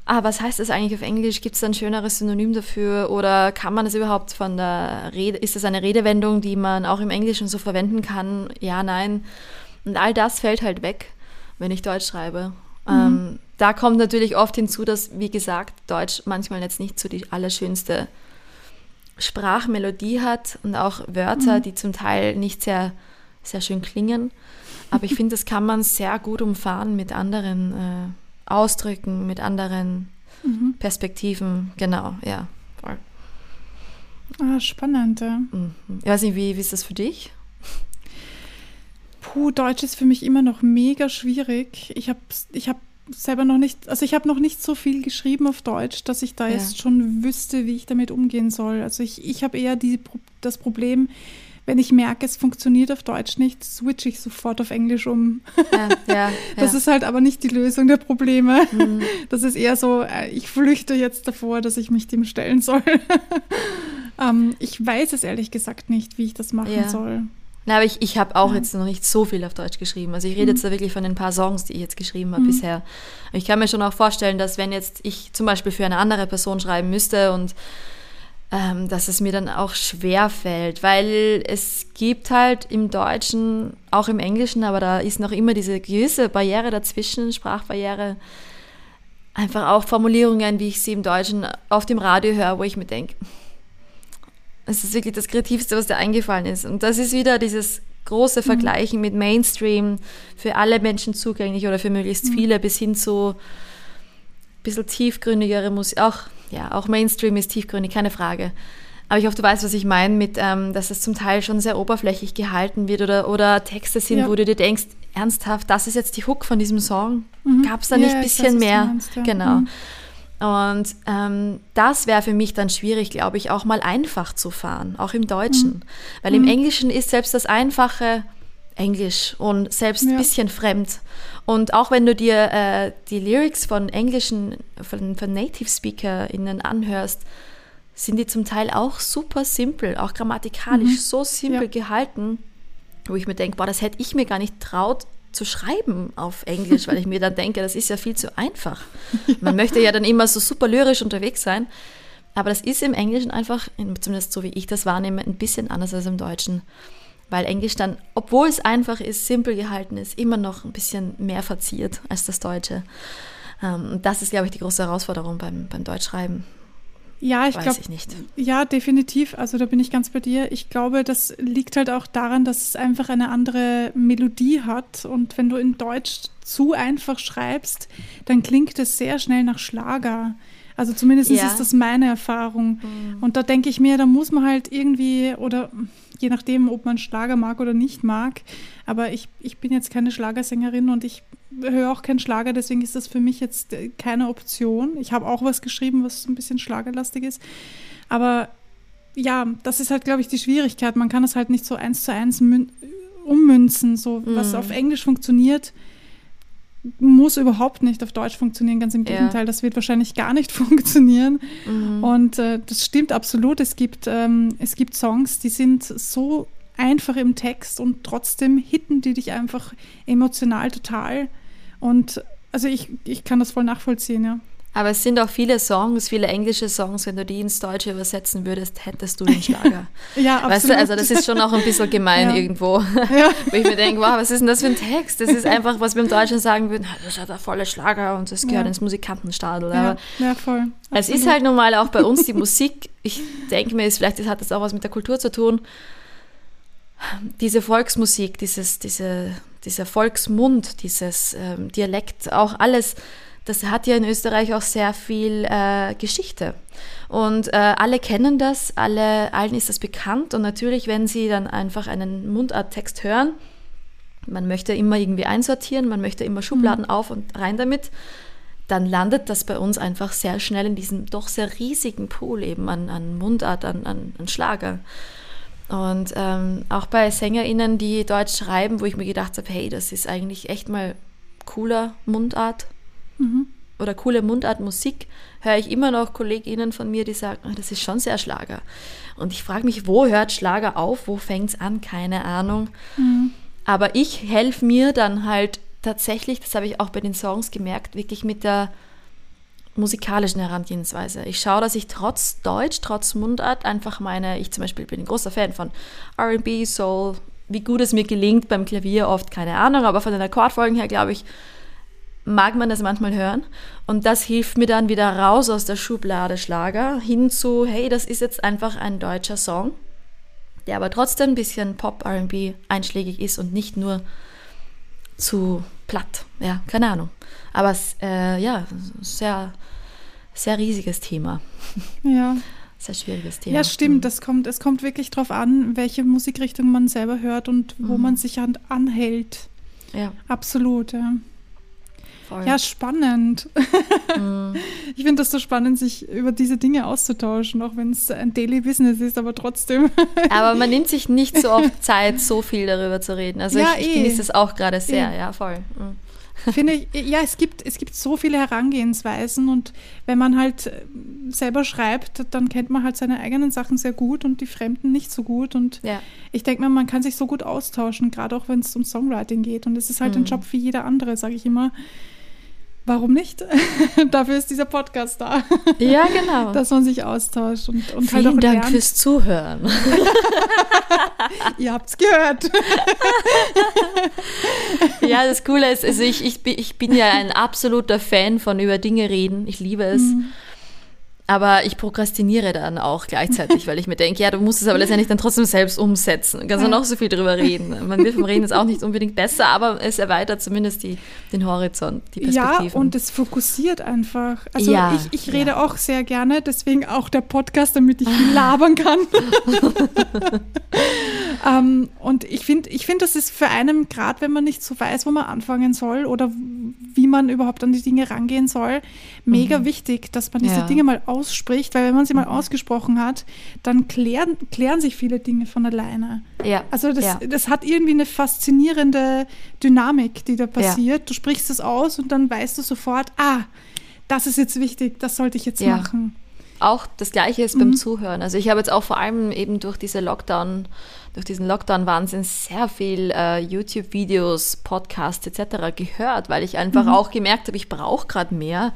ah, was heißt das eigentlich auf Englisch? Gibt es da ein schöneres Synonym dafür? Oder kann man das überhaupt von der Rede, ist das eine Redewendung, die man auch im Englischen so verwenden kann? Ja, nein. Und all das fällt halt weg, wenn ich Deutsch schreibe. Mhm. Ähm, da kommt natürlich oft hinzu, dass, wie gesagt, Deutsch manchmal jetzt nicht so die allerschönste Sprachmelodie hat und auch Wörter, mhm. die zum Teil nicht sehr, sehr schön klingen. Aber ich finde, das kann man sehr gut umfahren mit anderen äh, Ausdrücken, mit anderen mhm. Perspektiven. Genau, ja. Voll. Ah, spannend. Ja. Mhm. Ich weiß nicht, wie, wie ist das für dich? Puh, Deutsch ist für mich immer noch mega schwierig. Ich habe ich hab selber noch nicht, also ich habe noch nicht so viel geschrieben auf Deutsch, dass ich da ja. jetzt schon wüsste, wie ich damit umgehen soll. Also ich, ich habe eher die, das Problem, wenn ich merke, es funktioniert auf Deutsch nicht, switche ich sofort auf Englisch um. Ja, ja, das ist halt aber nicht die Lösung der Probleme. Mhm. Das ist eher so, äh, ich flüchte jetzt davor, dass ich mich dem stellen soll. ähm, ich weiß es ehrlich gesagt nicht, wie ich das machen soll. Na, aber ich, ich habe auch ja. jetzt noch nicht so viel auf Deutsch geschrieben. Also ich rede mhm. jetzt da wirklich von den paar Songs, die ich jetzt geschrieben habe mhm. bisher. Ich kann mir schon auch vorstellen, dass wenn jetzt ich zum Beispiel für eine andere Person schreiben müsste und ähm, dass es mir dann auch schwer fällt, weil es gibt halt im Deutschen, auch im Englischen, aber da ist noch immer diese gewisse Barriere dazwischen, Sprachbarriere, einfach auch Formulierungen, wie ich sie im Deutschen auf dem Radio höre, wo ich mir denke, es ist wirklich das Kreativste, was dir eingefallen ist. Und das ist wieder dieses große mhm. Vergleichen mhm. mit Mainstream, für alle Menschen zugänglich oder für möglichst mhm. viele, bis hin zu ein bisschen tiefgründigere Musik. Auch, ja, auch Mainstream ist tiefgründig, keine Frage. Aber ich hoffe, du weißt, was ich meine, mit, ähm, dass es zum Teil schon sehr oberflächlich gehalten wird oder, oder Texte sind, ja. wo du dir denkst, ernsthaft, das ist jetzt die Hook von diesem Song. Mhm. Gab es da nicht ein bisschen weiß, mehr? Meinst, ja. Genau. Und ähm, das wäre für mich dann schwierig, glaube ich, auch mal einfach zu fahren, auch im Deutschen. Mhm. Weil im mhm. Englischen ist selbst das Einfache Englisch und selbst ein bisschen fremd. Und auch wenn du dir äh, die Lyrics von englischen, von, von Native SpeakerInnen anhörst, sind die zum Teil auch super simpel, auch grammatikalisch mhm. so simpel ja. gehalten, wo ich mir denke, boah, das hätte ich mir gar nicht traut, zu schreiben auf Englisch, weil ich mir dann denke, das ist ja viel zu einfach. Man möchte ja dann immer so super lyrisch unterwegs sein. Aber das ist im Englischen einfach, zumindest so wie ich das wahrnehme, ein bisschen anders als im Deutschen. Weil Englisch dann, obwohl es einfach ist, simpel gehalten ist, immer noch ein bisschen mehr verziert als das Deutsche. Ähm, und das ist, glaube ich, die große Herausforderung beim, beim Deutschschreiben. Ja, ich glaube. Ja, definitiv. Also da bin ich ganz bei dir. Ich glaube, das liegt halt auch daran, dass es einfach eine andere Melodie hat. Und wenn du in Deutsch zu einfach schreibst, dann klingt es sehr schnell nach Schlager. Also zumindest ja. ist das meine Erfahrung. Mhm. Und da denke ich mir, da muss man halt irgendwie, oder je nachdem, ob man Schlager mag oder nicht mag, aber ich, ich bin jetzt keine Schlagersängerin und ich höre auch keinen Schlager, deswegen ist das für mich jetzt äh, keine Option. Ich habe auch was geschrieben, was ein bisschen schlagerlastig ist. Aber ja, das ist halt, glaube ich, die Schwierigkeit. Man kann es halt nicht so eins zu eins ummünzen. So, mhm. was auf Englisch funktioniert, muss überhaupt nicht auf Deutsch funktionieren. Ganz im Gegenteil, ja. das wird wahrscheinlich gar nicht funktionieren. Mhm. Und äh, das stimmt absolut. Es gibt, ähm, es gibt Songs, die sind so einfach im Text und trotzdem hitten die dich einfach emotional total. Und also ich, ich kann das voll nachvollziehen, ja. Aber es sind auch viele Songs, viele englische Songs, wenn du die ins Deutsche übersetzen würdest, hättest du den Schlager. ja, absolut. Weißt du, also das ist schon auch ein bisschen gemein ja. irgendwo. Ja. Wo ich mir denke, wow, was ist denn das für ein Text? Das ist einfach, was wir im Deutschen sagen würden, das ist ja der volle Schlager und das gehört ja. ins Musikantenstadel. Ja, ja, voll. Absolut. Es ist halt nun mal auch bei uns die Musik, ich denke mir, vielleicht hat das auch was mit der Kultur zu tun, diese Volksmusik, dieses, diese, dieser Volksmund, dieses ähm, Dialekt, auch alles, das hat ja in Österreich auch sehr viel äh, Geschichte. Und äh, alle kennen das, alle, allen ist das bekannt. Und natürlich, wenn sie dann einfach einen Mundarttext hören, man möchte immer irgendwie einsortieren, man möchte immer Schubladen mhm. auf und rein damit, dann landet das bei uns einfach sehr schnell in diesem doch sehr riesigen Pool eben an, an Mundart, an, an, an Schlager. Und ähm, auch bei SängerInnen, die Deutsch schreiben, wo ich mir gedacht habe, hey, das ist eigentlich echt mal cooler Mundart oder coole Mundartmusik, höre ich immer noch KollegInnen von mir, die sagen, oh, das ist schon sehr Schlager. Und ich frage mich, wo hört Schlager auf, wo fängt es an? Keine Ahnung. Mhm. Aber ich helfe mir dann halt tatsächlich, das habe ich auch bei den Songs gemerkt, wirklich mit der musikalischen Herangehensweise. Ich schaue, dass ich trotz Deutsch, trotz Mundart einfach meine, ich zum Beispiel bin ein großer Fan von RB, Soul, wie gut es mir gelingt beim Klavier oft, keine Ahnung, aber von den Akkordfolgen her, glaube ich, mag man das manchmal hören. Und das hilft mir dann wieder raus aus der Schublade Schlager hin zu, hey, das ist jetzt einfach ein deutscher Song, der aber trotzdem ein bisschen Pop-RB einschlägig ist und nicht nur zu platt. Ja, keine Ahnung. Aber äh, ja, sehr, sehr riesiges Thema. Ja. Sehr schwieriges Thema. Ja, stimmt. Mhm. Das kommt, es kommt wirklich darauf an, welche Musikrichtung man selber hört und wo mhm. man sich an, anhält. Ja. Absolut, ja. Voll. Ja, spannend. Mhm. Ich finde das so spannend, sich über diese Dinge auszutauschen, auch wenn es ein Daily Business ist, aber trotzdem. Aber man nimmt sich nicht so oft Zeit, so viel darüber zu reden. Also ja, ich, ich eh. genieße es auch gerade sehr, eh. ja, voll. Mhm. Finde ich, ja, es gibt, es gibt so viele Herangehensweisen und wenn man halt äh, selber schreibt, dann kennt man halt seine eigenen Sachen sehr gut und die Fremden nicht so gut. Und Ja. ich denke mir, man kann sich so gut austauschen, gerade auch wenn es um Songwriting geht. Und es ist halt ein Mhm. Job wie jeder andere, sage ich immer. Warum nicht? Dafür ist dieser Podcast da, Ja, genau. dass man sich austauscht und, und halt Vielen auch Dank lernt. fürs Zuhören. Ihr habt's gehört. Ja, das Coole ist, also ich, ich, bin- ich bin ja ein absoluter Fan von über Dinge reden. Ich liebe es. Mhm. Aber ich prokrastiniere dann auch gleichzeitig, weil ich mir denke, ja, du musst es aber letztendlich dann trotzdem selbst umsetzen. Du kannst ja Ja. noch so viel drüber reden. Man wird vom Reden jetzt auch nicht unbedingt besser, aber es erweitert zumindest die, den Horizont, die Ja, Perspektiven. und es fokussiert einfach. Also Ja, ich, ich rede ja. auch sehr gerne, deswegen auch der Podcast, damit ich viel labern kann. ähm, und ich finde, ich find, das ist für einen, gerade wenn man nicht so weiß, wo man anfangen soll oder wie man überhaupt an die Dinge rangehen soll, mega wichtig, dass man diese Mhm. Ja. Mhm. Dinge mal ausspricht, weil wenn man sie mal ausgesprochen hat, dann klären, klären sich viele Dinge von alleine. ja, Also das, ja. das hat irgendwie eine faszinierende Dynamik, die da passiert. Du sprichst es aus und dann weißt du sofort, ah, das ist jetzt wichtig, das sollte ich jetzt Ja. machen. auch das Gleiche ist beim Zuhören. Also ich habe jetzt auch vor allem eben durch diese Lockdown, durch diesen Lockdown-Wahnsinn sehr viel äh, YouTube-Videos, Podcasts etc. gehört, weil ich einfach auch gemerkt habe, ich brauche gerade mehr.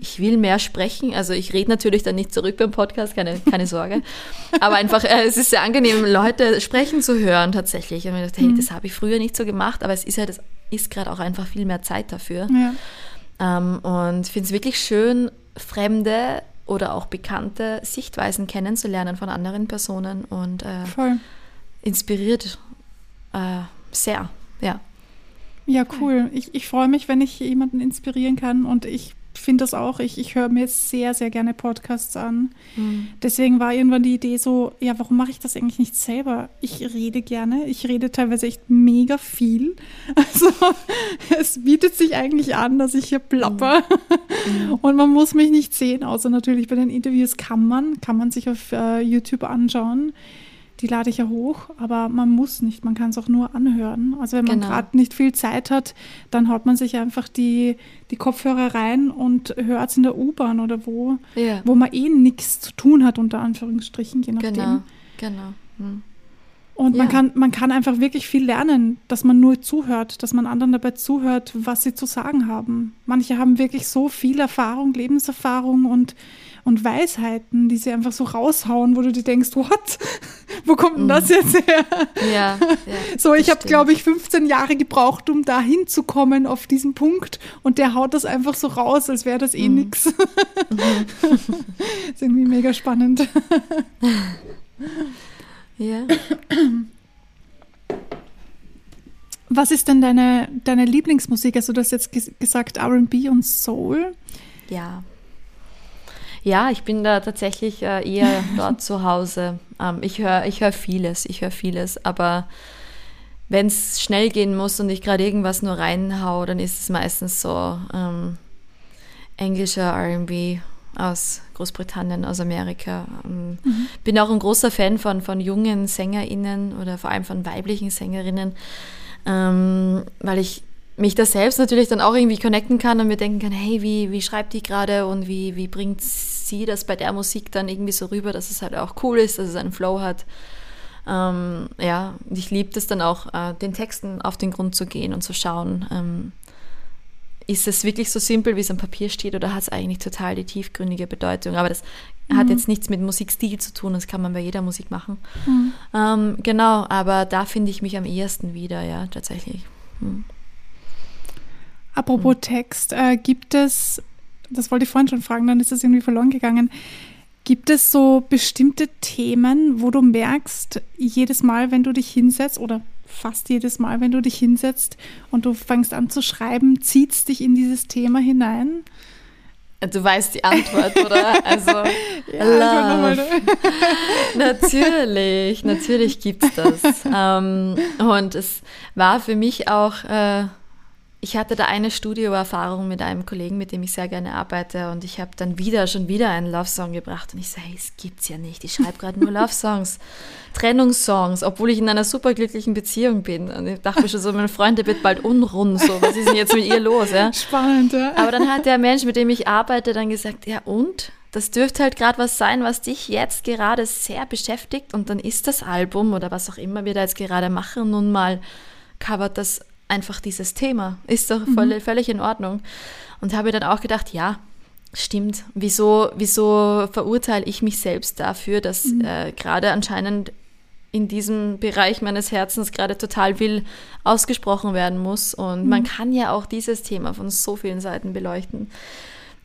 Ich will mehr sprechen. Also ich rede natürlich dann nicht zurück beim Podcast, keine, keine Sorge. Aber einfach, äh, es ist sehr angenehm, Leute sprechen zu hören tatsächlich. Und ich dachte, hey, das habe ich früher nicht so gemacht, aber es ist ja, das ist gerade auch einfach viel mehr Zeit dafür. Ja. Ähm, und finde es wirklich schön, fremde oder auch bekannte Sichtweisen kennenzulernen von anderen Personen und äh, Voll. Inspiriert äh, sehr. Ja. Ja, cool. Ich, ich freue mich, wenn ich jemanden inspirieren kann und ich finde das auch. Ich, ich höre mir sehr, sehr gerne Podcasts an. Deswegen war irgendwann die Idee so, ja, warum mache ich das eigentlich nicht selber? Ich rede gerne. Ich rede teilweise echt mega viel. Also es bietet sich eigentlich an, dass ich hier plapper. Und man muss mich nicht sehen, außer natürlich bei den Interviews kann man, kann man sich auf äh, YouTube anschauen. Die lade ich ja hoch, aber man muss nicht, man kann es auch nur anhören. Also wenn man Genau. gerade nicht viel Zeit hat, dann haut man sich einfach die, die Kopfhörer rein und hört es in der U-Bahn oder wo, Ja. wo man eh nichts zu tun hat, unter Anführungsstrichen, je nachdem. Genau. Genau. Hm. Und man, Ja. kann, man kann einfach wirklich viel lernen, dass man nur zuhört, dass man anderen dabei zuhört, was sie zu sagen haben. Manche haben wirklich so viel Erfahrung, Lebenserfahrung und, und Weisheiten, die sie einfach so raushauen, wo du dir denkst, what? Wo kommt denn das jetzt her? Ja, ja. So, ich habe, glaube ich, 15 Jahre gebraucht, um da hinzukommen auf diesen Punkt. Und der haut das einfach so raus, als wäre das eh nix. ist irgendwie mega spannend. Ja. Was ist denn deine, deine Lieblingsmusik? Also du hast jetzt ges gesagt RB und Soul. Ja. Ja, ich bin da tatsächlich äh, eher dort zu Hause. Ähm, ich höre ich hör vieles, ich höre vieles, aber wenn es schnell gehen muss und ich gerade irgendwas nur reinhau, dann ist es meistens so ähm, englischer RB aus Großbritannien, aus Amerika. Ähm, Bin auch ein großer Fan von, von jungen SängerInnen oder vor allem von weiblichen Sängerinnen, ähm, weil ich mich da selbst natürlich dann auch irgendwie connecten kann und mir denken kann, hey, wie, wie schreibt die gerade und wie, wie bringt sie das bei der Musik dann irgendwie so rüber, dass es halt auch cool ist, dass es einen Flow hat. Ähm, ja, und ich liebe das dann auch, äh, den Texten auf den Grund zu gehen und zu schauen, ähm, ist es wirklich so simpel, wie es am Papier steht, oder hat es eigentlich total die tiefgründige Bedeutung? Aber das hat jetzt nichts mit Musikstil zu tun, das kann man bei jeder Musik machen. Ähm, genau, aber da finde ich mich am ehesten wieder, ja, tatsächlich. Hm. Apropos Text, äh, gibt es, das wollte ich vorhin schon fragen, dann ist das irgendwie verloren gegangen. Gibt es so bestimmte Themen, wo du merkst, jedes Mal, wenn du dich hinsetzt oder fast jedes Mal, wenn du dich hinsetzt und du fängst an zu schreiben, zieht es dich in dieses Thema hinein? Du weißt die Antwort, oder? Also, Ja, natürlich, natürlich gibt's das. Ähm, und es war für mich auch äh, ich hatte da eine Studioerfahrung mit einem Kollegen, mit dem ich sehr gerne arbeite und ich habe dann wieder, schon wieder einen Love-Song gebracht und ich sage, hey, es gibt's ja nicht. Ich schreibe gerade nur Love-Songs, Trennungssongs, obwohl ich in einer superglücklichen Beziehung bin. Und ich dachte mir schon so, mein Freund, der wird bald unrund, so, was ist denn jetzt mit ihr los? Ja? Spannend, ja. Aber dann hat der Mensch, mit dem ich arbeite, dann gesagt, ja und? Das dürfte halt gerade was sein, was dich jetzt gerade sehr beschäftigt und dann ist das Album oder was auch immer wir da jetzt gerade machen, nun mal covert das einfach dieses Thema. Ist doch voll, mhm. völlig in Ordnung. Und habe dann auch gedacht, ja, stimmt. Wieso, wieso verurteile ich mich selbst dafür, dass mhm. äh, gerade anscheinend in diesem Bereich meines Herzens gerade total will ausgesprochen werden muss. Und mhm. man kann ja auch dieses Thema von so vielen Seiten beleuchten.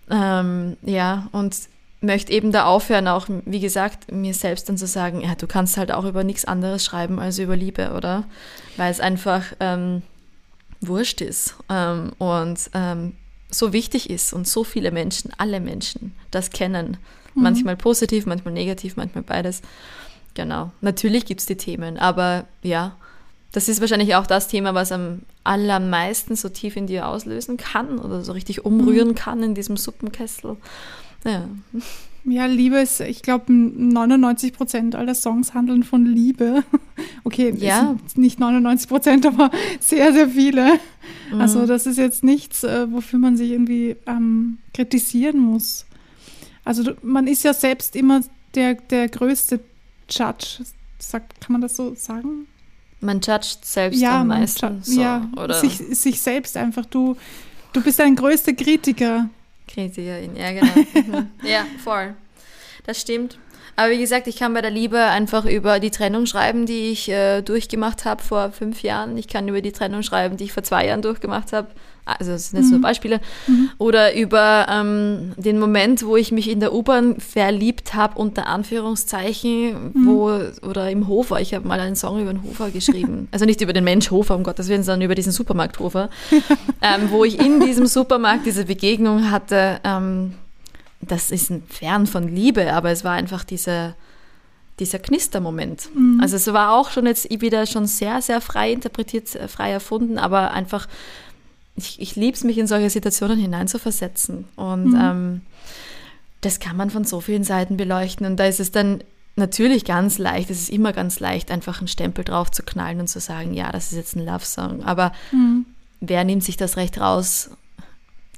Ähm, ja, und möchte eben da aufhören, auch wie gesagt, mir selbst dann zu sagen, ja, du kannst halt auch über nichts anderes schreiben als über Liebe, oder? Weil es einfach ähm, wurscht ist ähm, und ähm, so wichtig ist und so viele Menschen, alle Menschen das kennen. Mhm. Manchmal positiv, manchmal negativ, manchmal beides. Genau. Natürlich gibt es die Themen, aber ja, das ist wahrscheinlich auch das Thema, was am allermeisten so tief in dir auslösen kann oder so richtig umrühren mhm. kann in diesem Suppenkessel. Ja. Ja, Liebe ist, ich glaube, 99 Prozent aller Songs handeln von Liebe. Okay, ja. nicht 99 Prozent, aber sehr, sehr viele. Mhm. Also das ist jetzt nichts, äh, wofür man sich irgendwie ähm, kritisieren muss. Also man ist ja selbst immer der, der größte Judge. Sagt, kann man das so sagen? Man judgt selbst ja, am meisten. So, ja, oder? Sich, sich selbst einfach. Du, du bist dein größter Kritiker. Kritikerin, ja, genau. Mhm. ja, voll. Das stimmt. Aber wie gesagt, ich kann bei der Liebe einfach über die Trennung schreiben, die ich äh, durchgemacht habe vor fünf Jahren. Ich kann über die Trennung schreiben, die ich vor zwei Jahren durchgemacht habe. Also das sind jetzt mhm. nur Beispiele. Mhm. Oder über ähm, den Moment, wo ich mich in der U-Bahn verliebt habe, unter Anführungszeichen, mhm. wo, oder im Hofer. Ich habe mal einen Song über den Hofer geschrieben. also nicht über den Mensch Hofer, um Gottes Willen, sondern über diesen Supermarkt Hofer. ähm, wo ich in diesem Supermarkt diese Begegnung hatte. Ähm, das ist ein fern von Liebe, aber es war einfach diese, dieser Knistermoment. Mhm. Also es war auch schon jetzt wieder schon sehr, sehr frei interpretiert, äh, frei erfunden, aber einfach, ich, ich liebe es, mich in solche Situationen hineinzuversetzen. Und mhm. ähm, das kann man von so vielen Seiten beleuchten. Und da ist es dann natürlich ganz leicht, es ist immer ganz leicht, einfach einen Stempel drauf zu knallen und zu sagen, ja, das ist jetzt ein Love-Song. Aber mhm. wer nimmt sich das Recht raus,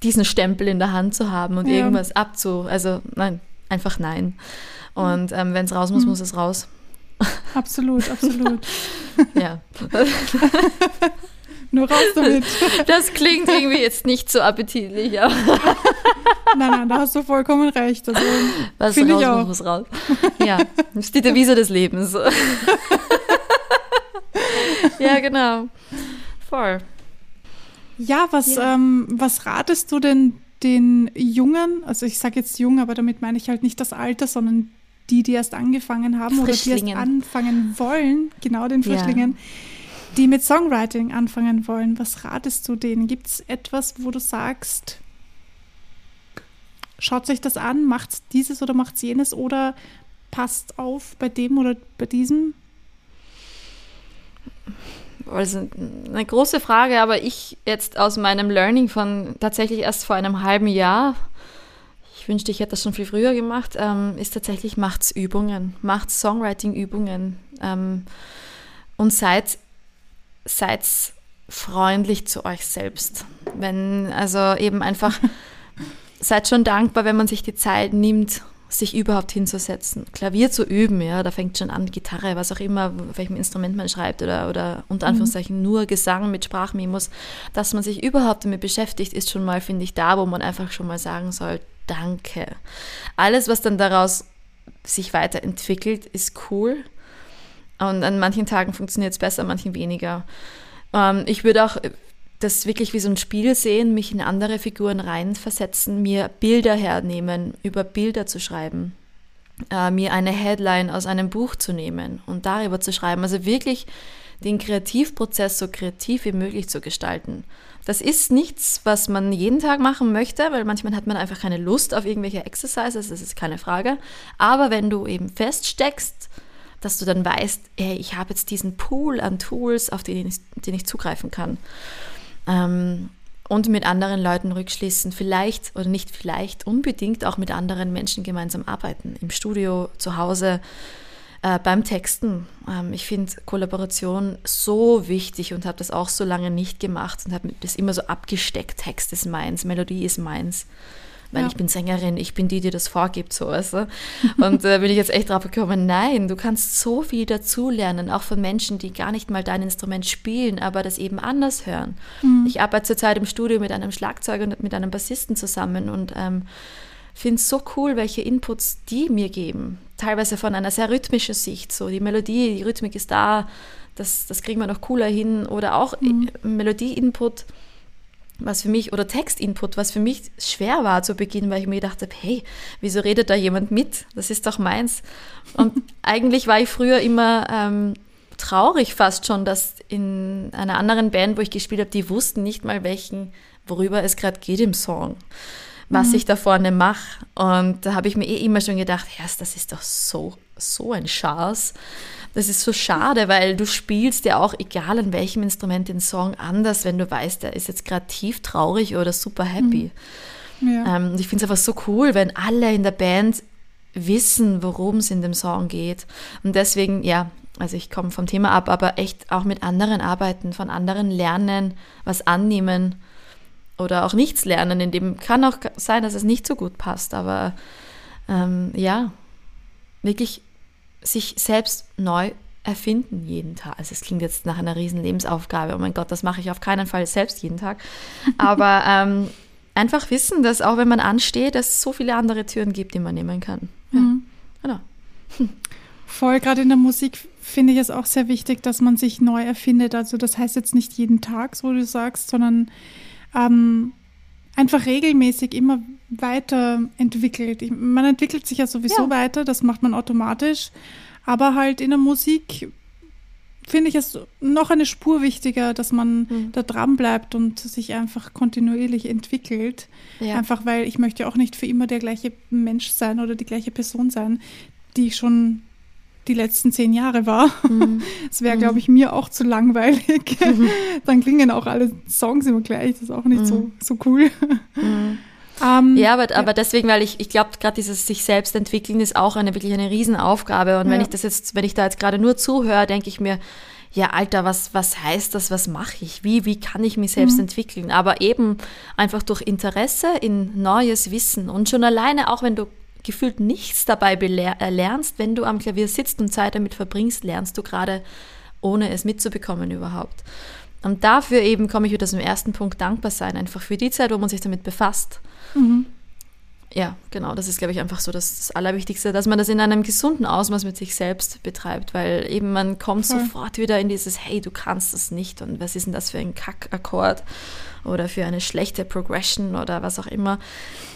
diesen Stempel in der Hand zu haben und ja. irgendwas abzu. Also nein, einfach nein. Und ähm, wenn es raus muss, mhm. muss es raus. Absolut, absolut. ja. Nur raus damit. Das klingt irgendwie jetzt nicht so appetitlich, aber. nein, nein, da hast du vollkommen recht. Also, Was raus ich auch. muss, muss raus. Ja, das ist die Devise des Lebens. ja, genau. Voll. Ja, was, ja. Ähm, was ratest du denn den Jungen, also ich sage jetzt jung, aber damit meine ich halt nicht das Alter, sondern die, die erst angefangen haben oder die erst anfangen wollen, genau den Frischlingen, ja. die mit Songwriting anfangen wollen. Was ratest du denen? Gibt es etwas, wo du sagst, schaut sich das an, macht dieses oder macht jenes oder passt auf bei dem oder bei diesem? Also eine große Frage, aber ich jetzt aus meinem Learning von tatsächlich erst vor einem halben Jahr, ich wünschte, ich hätte das schon viel früher gemacht, ähm, ist tatsächlich macht's Übungen, macht Songwriting-Übungen ähm, und seid, seid freundlich zu euch selbst. Wenn, also eben einfach, seid schon dankbar, wenn man sich die Zeit nimmt, sich überhaupt hinzusetzen, Klavier zu üben, ja, da fängt schon an, Gitarre, was auch immer, auf welchem Instrument man schreibt oder, oder unter mhm. Anführungszeichen mhm. nur Gesang mit Sprachmemos, dass man sich überhaupt damit beschäftigt, ist schon mal, finde ich, da, wo man einfach schon mal sagen soll, danke. Alles, was dann daraus sich weiterentwickelt, ist cool. Und an manchen Tagen funktioniert es besser, an manchen weniger. Ähm, ich würde auch das wirklich wie so ein Spiel sehen, mich in andere Figuren reinversetzen, mir Bilder hernehmen, über Bilder zu schreiben, äh, mir eine Headline aus einem Buch zu nehmen und darüber zu schreiben. Also wirklich den Kreativprozess so kreativ wie möglich zu gestalten. Das ist nichts, was man jeden Tag machen möchte, weil manchmal hat man einfach keine Lust auf irgendwelche Exercises, das ist keine Frage. Aber wenn du eben feststeckst, dass du dann weißt, ey, ich habe jetzt diesen Pool an Tools, auf den ich, den ich zugreifen kann. Ähm, und mit anderen Leuten rückschließen, vielleicht oder nicht vielleicht, unbedingt auch mit anderen Menschen gemeinsam arbeiten, im Studio, zu Hause, äh, beim Texten. Ähm, ich finde Kollaboration so wichtig und habe das auch so lange nicht gemacht und habe das immer so abgesteckt. Text ist meins, Melodie ist meins weil ja. ich bin Sängerin, ich bin die, die das vorgibt, so weißt du? Und da äh, bin ich jetzt echt drauf gekommen, nein, du kannst so viel dazulernen, auch von Menschen, die gar nicht mal dein Instrument spielen, aber das eben anders hören. Mhm. Ich arbeite zurzeit im Studio mit einem Schlagzeuger und mit einem Bassisten zusammen und ähm, finde es so cool, welche Inputs die mir geben. Teilweise von einer sehr rhythmischen Sicht, so die Melodie, die Rhythmik ist da, das, das kriegen wir noch cooler hin oder auch mhm. Melodie-Input was für mich, oder Textinput, was für mich schwer war zu Beginn, weil ich mir gedacht habe, hey, wieso redet da jemand mit? Das ist doch meins. Und eigentlich war ich früher immer ähm, traurig fast schon, dass in einer anderen Band, wo ich gespielt habe, die wussten nicht mal welchen, worüber es gerade geht im Song, was mhm. ich da vorne mache. Und da habe ich mir eh immer schon gedacht, Herr, das ist doch so, so ein Schatz. Das ist so schade, weil du spielst ja auch, egal an welchem Instrument, den Song anders, wenn du weißt, der ist jetzt gerade tief traurig oder super happy. Mhm. Ja. Ähm, ich finde es einfach so cool, wenn alle in der Band wissen, worum es in dem Song geht. Und deswegen, ja, also ich komme vom Thema ab, aber echt auch mit anderen arbeiten, von anderen lernen, was annehmen oder auch nichts lernen. In dem kann auch sein, dass es nicht so gut passt, aber ähm, ja, wirklich sich selbst neu erfinden jeden Tag. Also es klingt jetzt nach einer riesen Lebensaufgabe. Oh mein Gott, das mache ich auf keinen Fall selbst jeden Tag. Aber ähm, einfach wissen, dass auch wenn man ansteht, es so viele andere Türen gibt, die man nehmen kann. Ja, mhm. genau. Voll, gerade in der Musik finde ich es auch sehr wichtig, dass man sich neu erfindet. Also das heißt jetzt nicht jeden Tag, so du sagst, sondern ähm, einfach regelmäßig immer weiterentwickelt. Man entwickelt sich ja sowieso ja. weiter, das macht man automatisch. Aber halt in der Musik finde ich es noch eine Spur wichtiger, dass man mhm. da dran bleibt und sich einfach kontinuierlich entwickelt. Ja. Einfach weil ich möchte auch nicht für immer der gleiche Mensch sein oder die gleiche Person sein, die ich schon die letzten zehn Jahre war. Mhm. Das wäre, glaube mhm. ich, mir auch zu langweilig. Mhm. Dann klingen auch alle Songs immer gleich. Das ist auch nicht so, mhm. so cool. Ähm, ja, aber, aber deswegen, weil ich, ich glaube, gerade dieses sich selbst entwickeln ist auch eine wirklich eine Riesenaufgabe. Und wenn ja. ich das jetzt, wenn ich da jetzt gerade nur zuhöre, denke ich mir, ja, Alter, was, was heißt das? Was mache ich? Wie, wie kann ich mich selbst mhm. entwickeln? Aber eben einfach durch Interesse in neues Wissen und schon alleine, auch wenn du gefühlt nichts dabei äh, lernst, wenn du am Klavier sitzt und Zeit damit verbringst, lernst du gerade, ohne es mitzubekommen überhaupt. Und dafür eben komme ich wieder zum ersten Punkt, dankbar sein, einfach für die Zeit, wo man sich damit befasst. Mhm. Ja, genau, das ist, glaube ich, einfach so das, das, Allerwichtigste, dass man das in einem gesunden Ausmaß mit sich selbst betreibt, weil eben man kommt Voll. sofort wieder in dieses, hey, du kannst das nicht und was ist denn das für ein Kackakkord oder für eine schlechte Progression oder was auch immer.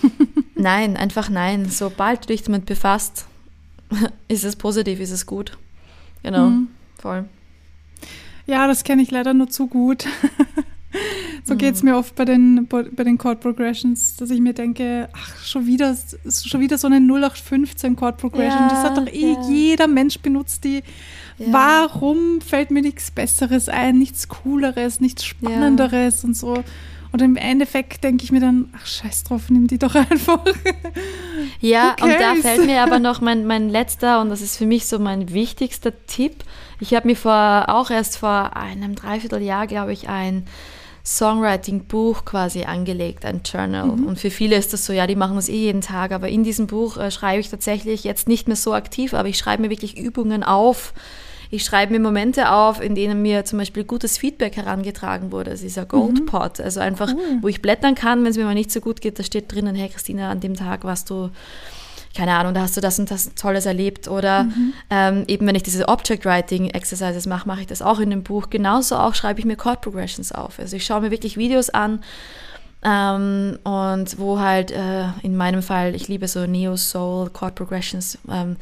nein, einfach nein. Sobald du dich damit befasst, ist es positiv, ist es gut. Genau, mhm. voll. Ja, das kenne ich leider nur zu gut. so geht es mir oft bei den, bei den Chord Progressions, dass ich mir denke, ach, schon wieder, schon wieder so eine 0815 Chord Progression. Ja, das hat doch eh ja. jeder Mensch benutzt, die. Ja. Warum fällt mir nichts Besseres ein, nichts Cooleres, nichts Spannenderes und so? Und im Endeffekt denke ich mir dann, ach scheiß drauf, nimm die doch einfach. Ja, und da fällt mir aber noch mein, mein letzter, und das ist für mich so mein wichtigster Tipp. Ich habe mir vor, auch erst vor einem Dreivierteljahr, glaube ich, ein Songwriting-Buch quasi angelegt, ein Journal. Mhm. Und für viele ist das so, ja, die machen das eh jeden Tag. Aber in diesem Buch äh, schreibe ich tatsächlich jetzt nicht mehr so aktiv, aber ich schreibe mir wirklich Übungen auf, ich schreibe mir Momente auf, in denen mir zum Beispiel gutes Feedback herangetragen wurde. Das ist ein Goldpot. Mhm. Also einfach, cool. wo ich blättern kann, wenn es mir mal nicht so gut geht, da steht drinnen, hey Christina, an dem Tag warst du keine Ahnung, da hast du das und das Tolles erlebt. Oder mhm. ähm, eben, wenn ich diese Object Writing Exercises mache, mache ich das auch in dem Buch. Genauso auch schreibe ich mir Chord Progressions auf. Also ich schaue mir wirklich Videos an ähm, und wo halt äh, in meinem Fall, ich liebe so Neo Soul Chord Progressions, ähm,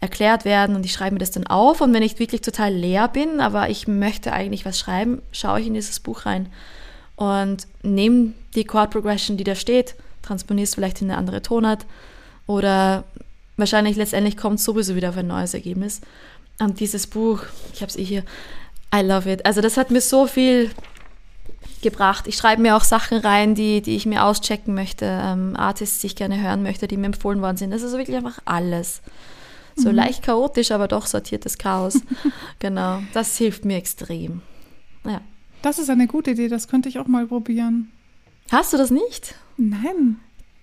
erklärt werden und ich schreibe mir das dann auf und wenn ich wirklich total leer bin, aber ich möchte eigentlich was schreiben, schaue ich in dieses Buch rein und nehme die Chord Progression, die da steht, transponiere es vielleicht in eine andere Tonart oder wahrscheinlich letztendlich kommt sowieso wieder auf ein neues Ergebnis. Und dieses Buch, ich habe es eh hier, I love it. Also das hat mir so viel gebracht. Ich schreibe mir auch Sachen rein, die, die ich mir auschecken möchte, ähm, Artists, die ich gerne hören möchte, die mir empfohlen worden sind. Das ist wirklich einfach alles. So mhm. leicht chaotisch, aber doch sortiertes Chaos. genau, das hilft mir extrem. Ja. Das ist eine gute Idee, das könnte ich auch mal probieren. Hast du das nicht? Nein.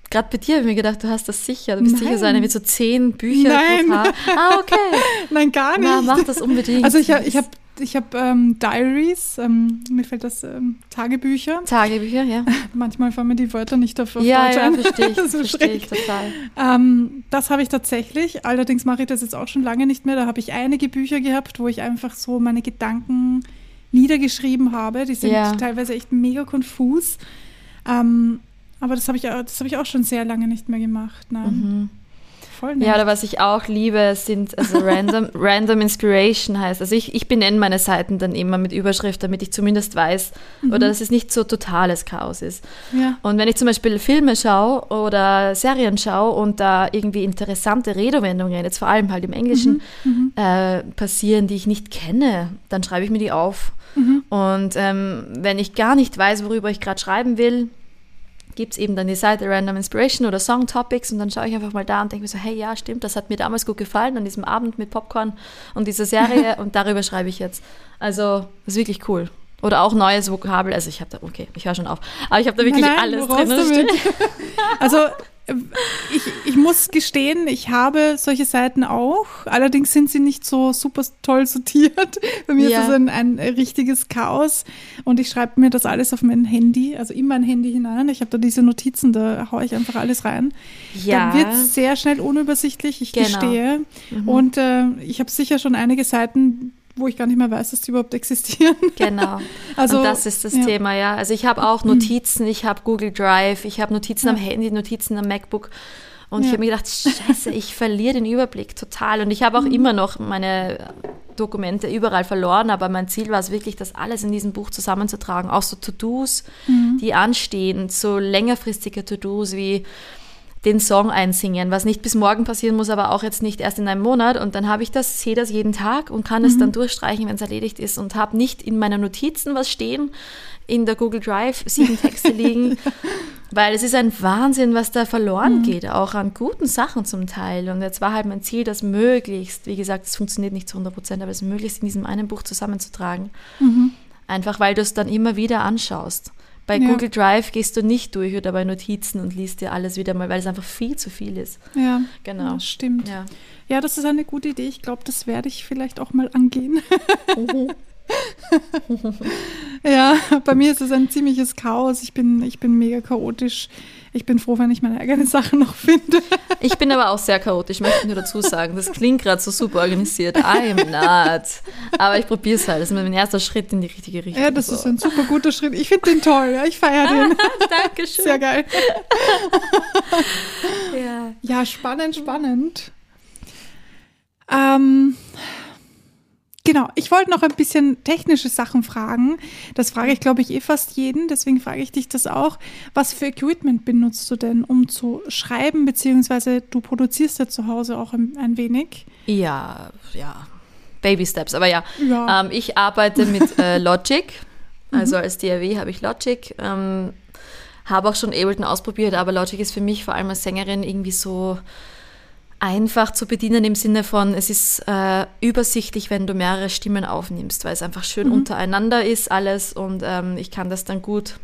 Gerade bei dir habe ich mir gedacht, du hast das sicher. Du bist Nein. sicher so eine mit so zehn Büchern Nein. pro Tag. Ah, okay. Nein, gar nicht. Na, mach das unbedingt. Also ich habe ich hab, ich hab, ähm, Diaries, ähm, mir fällt das ähm, Tagebücher. Tagebücher, ja. Manchmal fallen mir die Wörter nicht auf, auf ja, Deutsch ja, ein. verstehe ich, so verstehe ich total. Ähm, das habe ich tatsächlich, allerdings mache ich das jetzt auch schon lange nicht mehr. Da habe ich einige Bücher gehabt, wo ich einfach so meine Gedanken niedergeschrieben habe. Die sind ja. teilweise echt mega konfus. Ähm, aber das habe ich, hab ich auch schon sehr lange nicht mehr gemacht. Nein. Mhm. Voll nett. Ja, oder was ich auch liebe, sind also Random, Random Inspiration heißt. Also ich, ich benenne meine Seiten dann immer mit Überschrift, damit ich zumindest weiß, mhm. oder dass es nicht so totales Chaos ist. Ja. Und wenn ich zum Beispiel Filme schaue oder Serien schaue und da irgendwie interessante Redewendungen, jetzt vor allem halt im Englischen, mhm. mhm. äh, passieren, die ich nicht kenne, dann schreibe ich mir die auf. Mhm. Und ähm, wenn ich gar nicht weiß, worüber ich gerade schreiben will, gibt es eben dann die Seite Random Inspiration oder Song Topics und dann schaue ich einfach mal da und denke mir so, hey, ja, stimmt, das hat mir damals gut gefallen an diesem Abend mit Popcorn und dieser Serie und darüber schreibe ich jetzt. Also, das ist wirklich cool. Oder auch neues Vokabel. Also ich habe da, okay, ich höre schon auf. Aber ich habe da wirklich nein, nein, alles drin. Also ich, ich muss gestehen, ich habe solche Seiten auch. Allerdings sind sie nicht so super toll sortiert. Bei mir ja. ist das ein, ein richtiges Chaos. Und ich schreibe mir das alles auf mein Handy, also in mein Handy hinein. Ich habe da diese Notizen, da haue ich einfach alles rein. Ja. Da wird es sehr schnell unübersichtlich, ich genau. gestehe. Mhm. Und äh, ich habe sicher schon einige Seiten wo ich gar nicht mehr weiß, dass die überhaupt existieren. Genau. Also und das ist das ja. Thema, ja. Also ich habe auch Notizen, ich habe Google Drive, ich habe Notizen ja. am Handy, Notizen am MacBook. Und ja. ich habe mir gedacht, scheiße, ich verliere den Überblick total. Und ich habe auch mhm. immer noch meine Dokumente überall verloren, aber mein Ziel war es wirklich, das alles in diesem Buch zusammenzutragen. Auch so To-Dos, mhm. die anstehen, so längerfristige To-Dos wie den Song einsingen, was nicht bis morgen passieren muss, aber auch jetzt nicht erst in einem Monat. Und dann habe ich das, sehe das jeden Tag und kann mhm. es dann durchstreichen, wenn es erledigt ist und habe nicht in meinen Notizen was stehen, in der Google Drive sieben Texte liegen, weil es ist ein Wahnsinn, was da verloren mhm. geht, auch an guten Sachen zum Teil. Und jetzt war halt mein Ziel, das möglichst, wie gesagt, es funktioniert nicht zu 100 Prozent, aber es möglichst in diesem einen Buch zusammenzutragen. Mhm. Einfach weil du es dann immer wieder anschaust. Bei ja. Google Drive gehst du nicht durch oder bei Notizen und liest dir alles wieder mal, weil es einfach viel zu viel ist. Ja, genau. Das stimmt. Ja. ja, das ist eine gute Idee. Ich glaube, das werde ich vielleicht auch mal angehen. Ja, bei mir ist es ein ziemliches Chaos. Ich bin, ich bin mega chaotisch. Ich bin froh, wenn ich meine eigenen Sachen noch finde. Ich bin aber auch sehr chaotisch, möchte ich nur dazu sagen. Das klingt gerade so super organisiert. I'm not. Aber ich probiere es halt. Das ist mein erster Schritt in die richtige Richtung. Ja, das so. ist ein super guter Schritt. Ich finde den toll. Ja, ich feiere den. Dankeschön. Sehr geil. ja. ja, spannend, spannend. Ähm, Genau, ich wollte noch ein bisschen technische Sachen fragen. Das frage ich, glaube ich, eh fast jeden. Deswegen frage ich dich das auch. Was für Equipment benutzt du denn, um zu schreiben, beziehungsweise du produzierst ja zu Hause auch ein, ein wenig? Ja, ja. Baby Steps, aber ja. ja. Ähm, ich arbeite mit äh, Logic. Also mhm. als DAW habe ich Logic. Ähm, habe auch schon Ableton ausprobiert, aber Logic ist für mich vor allem als Sängerin irgendwie so einfach zu bedienen im Sinne von, es ist äh, übersichtlich, wenn du mehrere Stimmen aufnimmst, weil es einfach schön mhm. untereinander ist alles und ähm, ich kann das dann gut,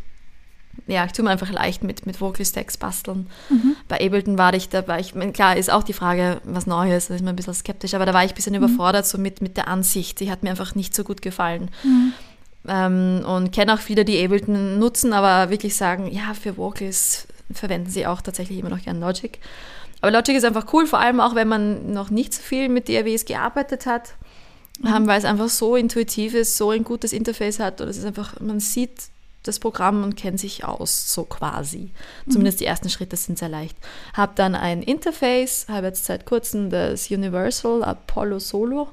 ja, ich tue mir einfach leicht mit, mit Vocal Stacks basteln. Mhm. Bei Ableton war ich da, war ich, klar ist auch die Frage, was Neues, da ist man ein bisschen skeptisch, aber da war ich ein bisschen mhm. überfordert so mit, mit der Ansicht, die hat mir einfach nicht so gut gefallen. Mhm. Ähm, und kenne auch viele, die Ableton nutzen, aber wirklich sagen, ja, für Vocals verwenden sie auch tatsächlich immer noch gern Logic. Aber Logic ist einfach cool, vor allem auch, wenn man noch nicht so viel mit DAWs gearbeitet hat, mhm. weil es einfach so intuitiv ist, so ein gutes Interface hat und es ist einfach, man sieht das Programm und kennt sich aus, so quasi. Mhm. Zumindest die ersten Schritte sind sehr leicht. Habe dann ein Interface, habe jetzt seit kurzem das Universal Apollo Solo.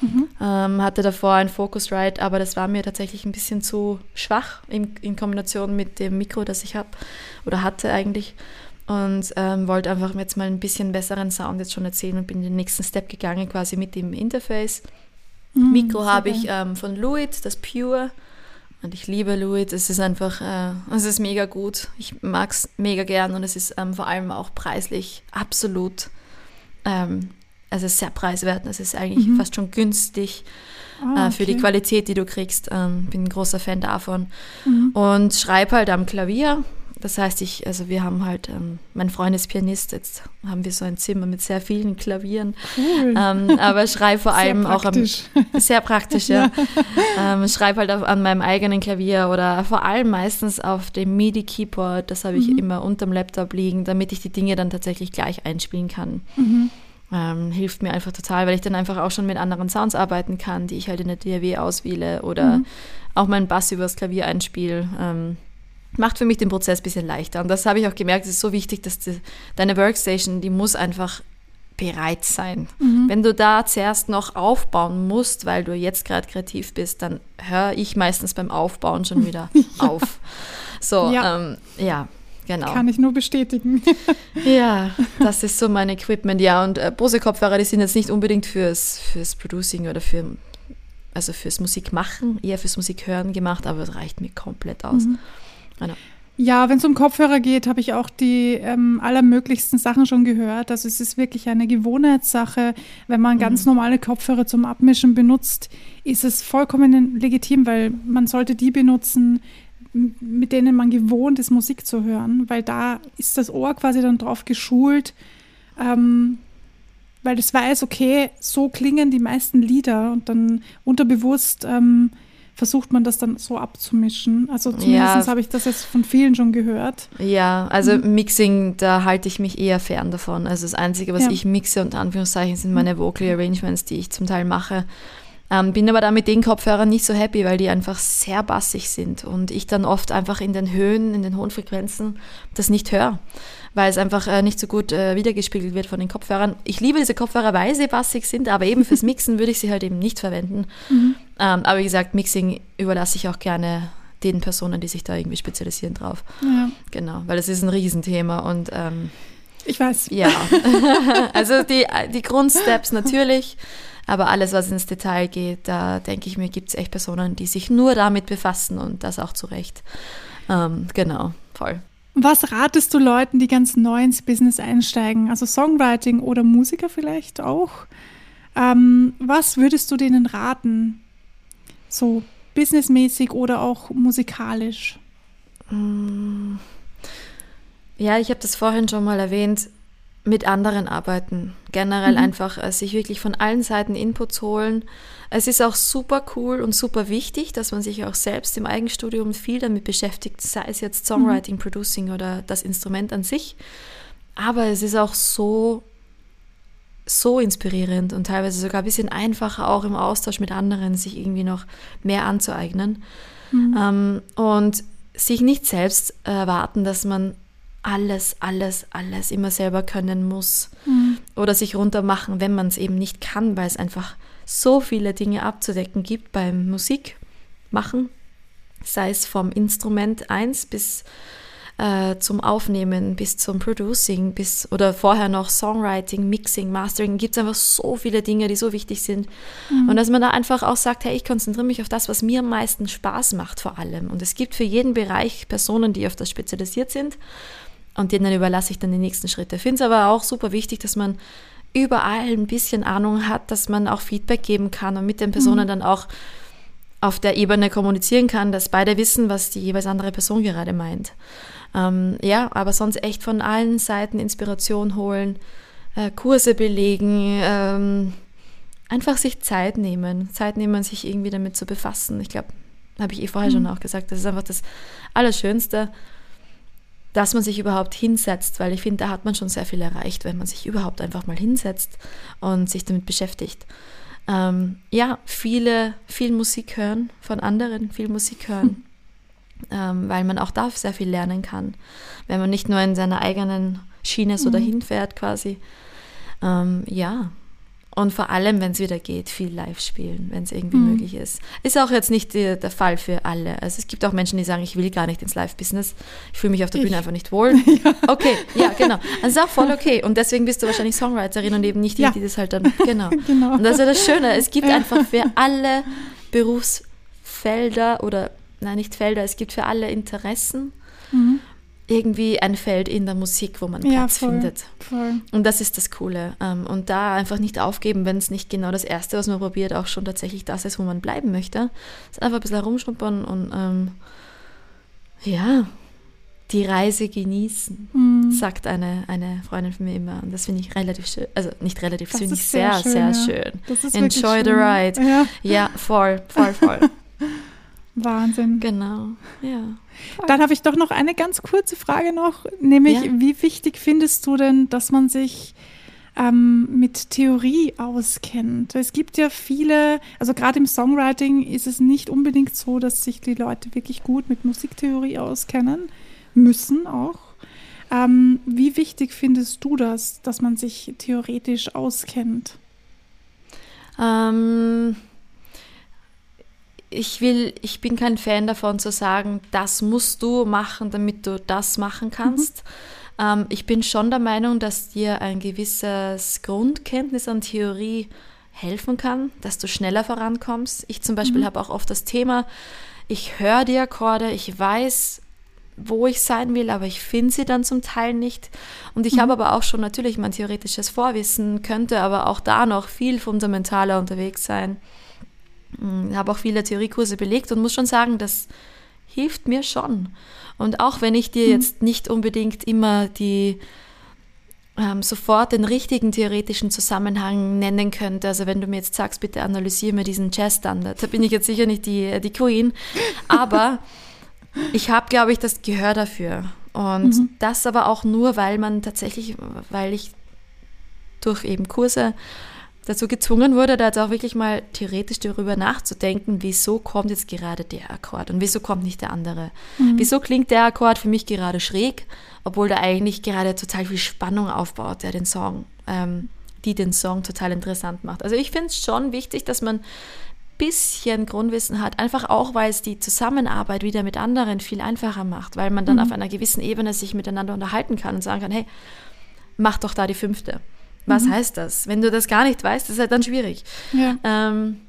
Mhm. Ähm, hatte davor ein Focusrite, aber das war mir tatsächlich ein bisschen zu schwach in, in Kombination mit dem Mikro, das ich habe oder hatte eigentlich und ähm, wollte einfach jetzt mal ein bisschen besseren Sound jetzt schon erzählen und bin den nächsten Step gegangen, quasi mit dem Interface. Mhm, Mikro habe ich ähm, von Luit, das Pure. Und ich liebe Louis. Es ist einfach, äh, es ist mega gut. Ich mag es mega gern und es ist ähm, vor allem auch preislich absolut, ähm, es ist sehr preiswert. Es ist eigentlich mhm. fast schon günstig ah, okay. äh, für die Qualität, die du kriegst. Ähm, bin ein großer Fan davon. Mhm. Und schreibe halt am Klavier das heißt, ich, also wir haben halt, ähm, mein Freund ist Pianist, jetzt haben wir so ein Zimmer mit sehr vielen Klavieren. Cool. Ähm, aber schreibe vor allem auch am, sehr praktisch, ja. ja. Ähm, schreibe halt auf, an meinem eigenen Klavier oder vor allem meistens auf dem MIDI-Keyboard, das habe ich mhm. immer unterm Laptop liegen, damit ich die Dinge dann tatsächlich gleich einspielen kann. Mhm. Ähm, hilft mir einfach total, weil ich dann einfach auch schon mit anderen Sounds arbeiten kann, die ich halt in der DAW auswähle oder mhm. auch meinen Bass übers Klavier einspiele. Ähm, macht für mich den Prozess ein bisschen leichter. Und das habe ich auch gemerkt, es ist so wichtig, dass die, deine Workstation, die muss einfach bereit sein. Mhm. Wenn du da zuerst noch aufbauen musst, weil du jetzt gerade kreativ bist, dann höre ich meistens beim Aufbauen schon wieder ja. auf. So, ja. Ähm, ja. Genau. Kann ich nur bestätigen. ja, das ist so mein Equipment. Ja, und äh, Bose-Kopfhörer, die sind jetzt nicht unbedingt fürs, fürs Producing oder für, also fürs Musikmachen, eher fürs Musikhören gemacht, aber es reicht mir komplett aus. Mhm. Genau. Ja, wenn es um Kopfhörer geht, habe ich auch die ähm, allermöglichsten Sachen schon gehört. Also es ist wirklich eine Gewohnheitssache. Wenn man mhm. ganz normale Kopfhörer zum Abmischen benutzt, ist es vollkommen legitim, weil man sollte die benutzen, mit denen man gewohnt ist, Musik zu hören, weil da ist das Ohr quasi dann drauf geschult, ähm, weil es weiß, okay, so klingen die meisten Lieder und dann unterbewusst ähm, versucht man das dann so abzumischen. Also zumindest ja. habe ich das jetzt von vielen schon gehört. Ja, also mhm. Mixing, da halte ich mich eher fern davon. Also das Einzige, was ja. ich mixe, unter Anführungszeichen, sind meine Vocal Arrangements, die ich zum Teil mache. Ähm, bin aber da mit den Kopfhörern nicht so happy, weil die einfach sehr bassig sind und ich dann oft einfach in den Höhen, in den hohen Frequenzen das nicht höre, weil es einfach äh, nicht so gut äh, wiedergespiegelt wird von den Kopfhörern. Ich liebe diese Kopfhörer, weil sie bassig sind, aber eben fürs Mixen würde ich sie halt eben nicht verwenden. Mhm. Ähm, aber wie gesagt, Mixing überlasse ich auch gerne den Personen, die sich da irgendwie spezialisieren drauf. Ja. Genau, weil es ist ein Riesenthema und ähm, ich weiß. Ja, also die, die Grundsteps natürlich. Aber alles, was ins Detail geht, da denke ich mir, gibt es echt Personen, die sich nur damit befassen und das auch zu Recht. Ähm, genau, voll. Was ratest du Leuten, die ganz neu ins Business einsteigen? Also Songwriting oder Musiker vielleicht auch? Ähm, was würdest du denen raten? So businessmäßig oder auch musikalisch? Mm. Ja, ich habe das vorhin schon mal erwähnt mit anderen arbeiten. Generell mhm. einfach äh, sich wirklich von allen Seiten Inputs holen. Es ist auch super cool und super wichtig, dass man sich auch selbst im Eigenstudium viel damit beschäftigt, sei es jetzt Songwriting, mhm. Producing oder das Instrument an sich. Aber es ist auch so, so inspirierend und teilweise sogar ein bisschen einfacher auch im Austausch mit anderen, sich irgendwie noch mehr anzueignen. Mhm. Ähm, und sich nicht selbst erwarten, dass man alles, alles, alles immer selber können muss mhm. oder sich runtermachen, wenn man es eben nicht kann, weil es einfach so viele Dinge abzudecken gibt beim Musikmachen, sei es vom Instrument 1 bis äh, zum Aufnehmen, bis zum Producing, bis oder vorher noch Songwriting, Mixing, Mastering, gibt es einfach so viele Dinge, die so wichtig sind. Mhm. Und dass man da einfach auch sagt, hey, ich konzentriere mich auf das, was mir am meisten Spaß macht vor allem. Und es gibt für jeden Bereich Personen, die auf das spezialisiert sind und denen überlasse ich dann die nächsten Schritte. Ich finde es aber auch super wichtig, dass man überall ein bisschen Ahnung hat, dass man auch Feedback geben kann und mit den Personen mhm. dann auch auf der Ebene kommunizieren kann, dass beide wissen, was die jeweils andere Person gerade meint. Ähm, ja, aber sonst echt von allen Seiten Inspiration holen, äh, Kurse belegen, ähm, einfach sich Zeit nehmen, Zeit nehmen, sich irgendwie damit zu befassen. Ich glaube, habe ich eh vorher mhm. schon auch gesagt, das ist einfach das Allerschönste dass man sich überhaupt hinsetzt, weil ich finde, da hat man schon sehr viel erreicht, wenn man sich überhaupt einfach mal hinsetzt und sich damit beschäftigt. Ähm, ja, viele, viel Musik hören von anderen, viel Musik hören, ähm, weil man auch da sehr viel lernen kann, wenn man nicht nur in seiner eigenen Schiene so mhm. dahin fährt quasi. Ähm, ja, und vor allem, wenn es wieder geht, viel live spielen, wenn es irgendwie mhm. möglich ist. Ist auch jetzt nicht die, der Fall für alle. Also es gibt auch Menschen, die sagen, ich will gar nicht ins Live-Business. Ich fühle mich auf der ich. Bühne einfach nicht wohl. ja. Okay, ja, genau. Also ist auch voll okay. Und deswegen bist du wahrscheinlich Songwriterin und eben nicht die, ja. die das halt dann, genau. genau. Und das ist ja das Schöne. Es gibt ja. einfach für alle Berufsfelder oder nein, nicht Felder, es gibt für alle Interessen mhm. irgendwie ein Feld in der Musik, wo man Platz ja, voll, findet. Voll. Und das ist das Coole. Ähm, und da einfach nicht aufgeben, wenn es nicht genau das Erste, was man probiert, auch schon tatsächlich das ist, wo man bleiben möchte. Es einfach ein bisschen herumschnuppern und ähm, ja, die Reise genießen, mhm. sagt eine, eine Freundin von mir immer. Und das finde ich relativ schön. Also nicht relativ, das finde ich sehr, sehr, schön. Sehr schön. Das ist Enjoy the ride. Ja. ja, voll, voll, voll. Wahnsinn. Genau, ja. Dann habe ich doch noch eine ganz kurze Frage noch, nämlich ja. wie wichtig findest du denn, dass man sich ähm, mit Theorie auskennt? Es gibt ja viele, also gerade im Songwriting ist es nicht unbedingt so, dass sich die Leute wirklich gut mit Musiktheorie auskennen müssen auch. Ähm, wie wichtig findest du das, dass man sich theoretisch auskennt? Ähm, ich will, ich bin kein Fan davon zu sagen, das musst du machen, damit du das machen kannst. Mhm. Ähm, ich bin schon der Meinung, dass dir ein gewisses Grundkenntnis an Theorie helfen kann, dass du schneller vorankommst. Ich zum Beispiel mhm. habe auch oft das Thema, ich höre die Akkorde, ich weiß, wo ich sein will, aber ich finde sie dann zum Teil nicht. Und ich mhm. habe aber auch schon natürlich mein theoretisches Vorwissen, könnte aber auch da noch viel fundamentaler unterwegs sein. Ich hm, habe auch viele Theoriekurse belegt und muss schon sagen, das hilft mir schon. Und auch wenn ich dir mhm. jetzt nicht unbedingt immer die ähm, sofort den richtigen theoretischen Zusammenhang nennen könnte. Also wenn du mir jetzt sagst, bitte analysiere mir diesen Jazz-Standard, da bin ich jetzt sicher nicht die, die Queen. Aber ich habe, glaube ich, das Gehör dafür. Und mhm. das aber auch nur, weil man tatsächlich, weil ich durch eben Kurse dazu gezwungen wurde, da jetzt auch wirklich mal theoretisch darüber nachzudenken, wieso kommt jetzt gerade der Akkord und wieso kommt nicht der andere. Mhm. Wieso klingt der Akkord für mich gerade schräg, obwohl der eigentlich gerade total viel Spannung aufbaut, der den Song, ähm, die den Song total interessant macht. Also ich finde es schon wichtig, dass man bisschen Grundwissen hat, einfach auch, weil es die Zusammenarbeit wieder mit anderen viel einfacher macht, weil man dann mhm. auf einer gewissen Ebene sich miteinander unterhalten kann und sagen kann, hey, mach doch da die fünfte. Was mhm. heißt das? Wenn du das gar nicht weißt, ist halt dann schwierig. Ja. Ähm,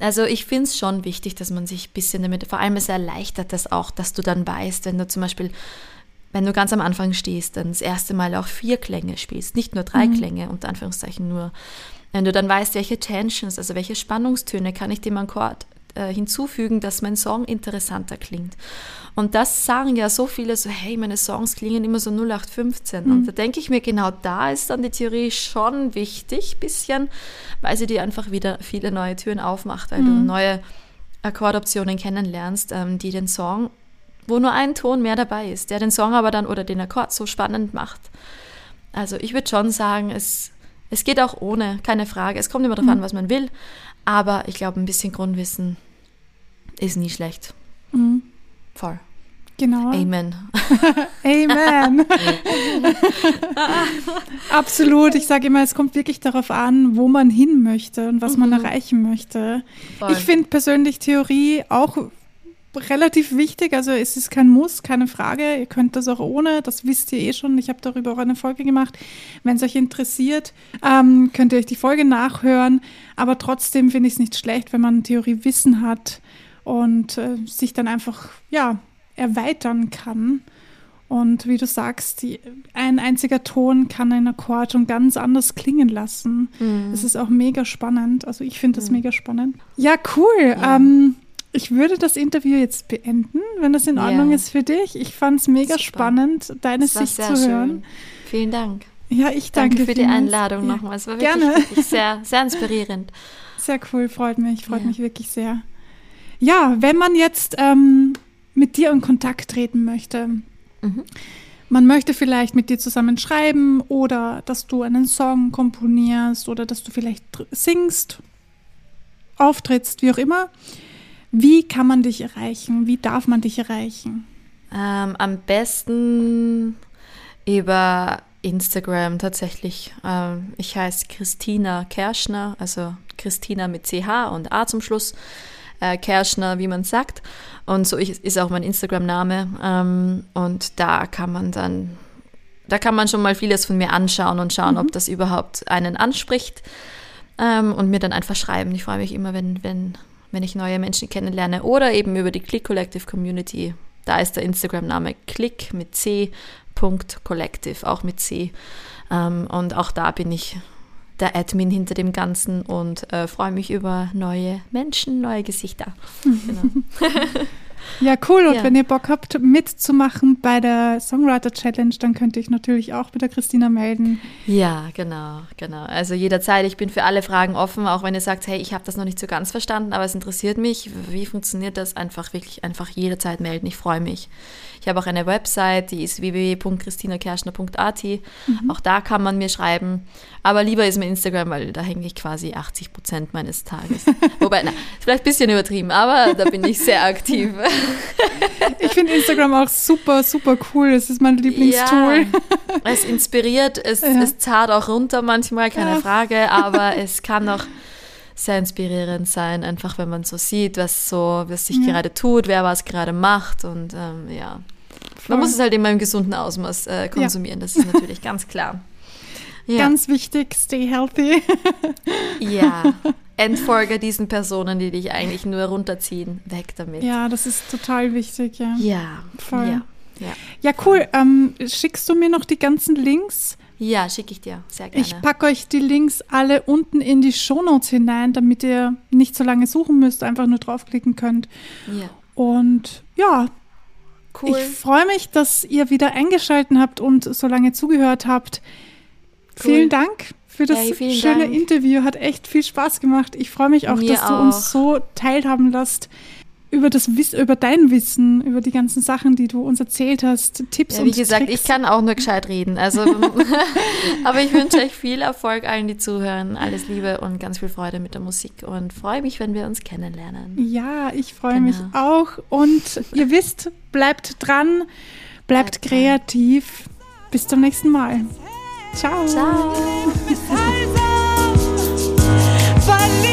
also ich finde es schon wichtig, dass man sich ein bisschen damit, vor allem es erleichtert das auch, dass du dann weißt, wenn du zum Beispiel, wenn du ganz am Anfang stehst, dann das erste Mal auch vier Klänge spielst, nicht nur drei mhm. Klänge, unter Anführungszeichen nur, wenn du dann weißt, welche Tensions, also welche Spannungstöne kann ich dem Akkord äh, hinzufügen, dass mein Song interessanter klingt. Und das sagen ja so viele so, hey, meine Songs klingen immer so 0815. Mhm. Und da denke ich mir, genau da ist dann die Theorie schon wichtig, bisschen, weil sie dir einfach wieder viele neue Türen aufmacht, weil mhm. du neue Akkordoptionen kennenlernst, ähm, die den Song, wo nur ein Ton mehr dabei ist, der den Song aber dann oder den Akkord so spannend macht. Also ich würde schon sagen, es es geht auch ohne, keine Frage. Es kommt immer darauf mhm. an, was man will. Aber ich glaube, ein bisschen Grundwissen ist nie schlecht. Mhm. Voll. Genau. Amen. Amen. Absolut. Ich sage immer, es kommt wirklich darauf an, wo man hin möchte und was mhm. man erreichen möchte. Voll. Ich finde persönlich Theorie auch relativ wichtig. Also es ist kein Muss, keine Frage. Ihr könnt das auch ohne. Das wisst ihr eh schon. Ich habe darüber auch eine Folge gemacht. Wenn es euch interessiert, ähm, könnt ihr euch die Folge nachhören. Aber trotzdem finde ich es nicht schlecht, wenn man Theoriewissen hat und äh, sich dann einfach ja erweitern kann. Und wie du sagst, die, ein einziger Ton kann einen Akkord schon ganz anders klingen lassen. Mhm. Das ist auch mega spannend. Also ich finde das mhm. mega spannend. Ja, cool. Ja. Ähm, ich würde das Interview jetzt beenden, wenn das in Ordnung yeah. ist für dich. Ich fand es mega Super. spannend, deine Sicht zu hören. Schön. Vielen Dank. Ja, ich danke, danke für die Einladung ja. nochmal. Es war wirklich, Gerne. wirklich sehr, sehr inspirierend. Sehr cool, freut mich, freut ja. mich wirklich sehr. Ja, wenn man jetzt ähm, mit dir in Kontakt treten möchte, mhm. man möchte vielleicht mit dir zusammen schreiben oder dass du einen Song komponierst oder dass du vielleicht singst, auftrittst, wie auch immer. Wie kann man dich erreichen? Wie darf man dich erreichen? Ähm, am besten über Instagram tatsächlich. Ähm, ich heiße Christina Kerschner, also Christina mit CH und A zum Schluss. Äh, Kerschner, wie man sagt. Und so ist auch mein Instagram-Name. Ähm, und da kann man dann, da kann man schon mal vieles von mir anschauen und schauen, mhm. ob das überhaupt einen anspricht. Ähm, und mir dann einfach schreiben. Ich freue mich immer, wenn, wenn wenn ich neue Menschen kennenlerne oder eben über die Click Collective Community. Da ist der Instagram-Name Click mit C. Collective, auch mit C. Ähm, und auch da bin ich der Admin hinter dem Ganzen und äh, freue mich über neue Menschen, neue Gesichter. Genau. Ja, cool. Und ja. wenn ihr Bock habt, mitzumachen bei der Songwriter Challenge, dann könnte ich natürlich auch mit der Christina melden. Ja, genau, genau. Also jederzeit, ich bin für alle Fragen offen, auch wenn ihr sagt, hey, ich habe das noch nicht so ganz verstanden, aber es interessiert mich. Wie funktioniert das? Einfach wirklich einfach jederzeit melden. Ich freue mich. Ich habe auch eine Website, die ist www.christinakerschner.at. Mhm. Auch da kann man mir schreiben. Aber lieber ist mir Instagram, weil da hänge ich quasi 80 Prozent meines Tages. Wobei, na, vielleicht ein bisschen übertrieben, aber da bin ich sehr aktiv. ich finde Instagram auch super, super cool. Es ist mein Lieblingstool. Ja, es inspiriert, es, ja. es zahlt auch runter manchmal, keine ja. Frage, aber es kann auch sehr inspirierend sein, einfach wenn man so sieht, was so, was sich gerade tut, wer was gerade macht und ähm, ja. Voll. Man muss es halt immer im gesunden Ausmaß äh, konsumieren, das ist natürlich ganz klar. Ja. Ganz wichtig, stay healthy. ja, entfolge diesen Personen, die dich eigentlich nur runterziehen. Weg damit. Ja, das ist total wichtig, ja. Ja, voll. Ja, ja. ja cool. Ähm, schickst du mir noch die ganzen Links? Ja, schicke ich dir, sehr gerne. Ich packe euch die Links alle unten in die Shownotes hinein, damit ihr nicht so lange suchen müsst, einfach nur draufklicken könnt. Ja. Und ja, cool. ich freue mich, dass ihr wieder eingeschaltet habt und so lange zugehört habt. Cool. Vielen Dank für das hey, schöne Dank. Interview. Hat echt viel Spaß gemacht. Ich freue mich auch, Mir dass du auch. uns so teilhaben lässt über das Wissen, über dein Wissen, über die ganzen Sachen, die du uns erzählt hast, Tipps ja, und Wie gesagt, Tricks. ich kann auch nur gescheit reden. Also, aber ich wünsche euch viel Erfolg allen, die zuhören. Alles Liebe und ganz viel Freude mit der Musik und freue mich, wenn wir uns kennenlernen. Ja, ich freue genau. mich auch und ihr wisst, bleibt dran, bleibt, bleibt kreativ. Bis zum nächsten Mal. Ciao. Ciao.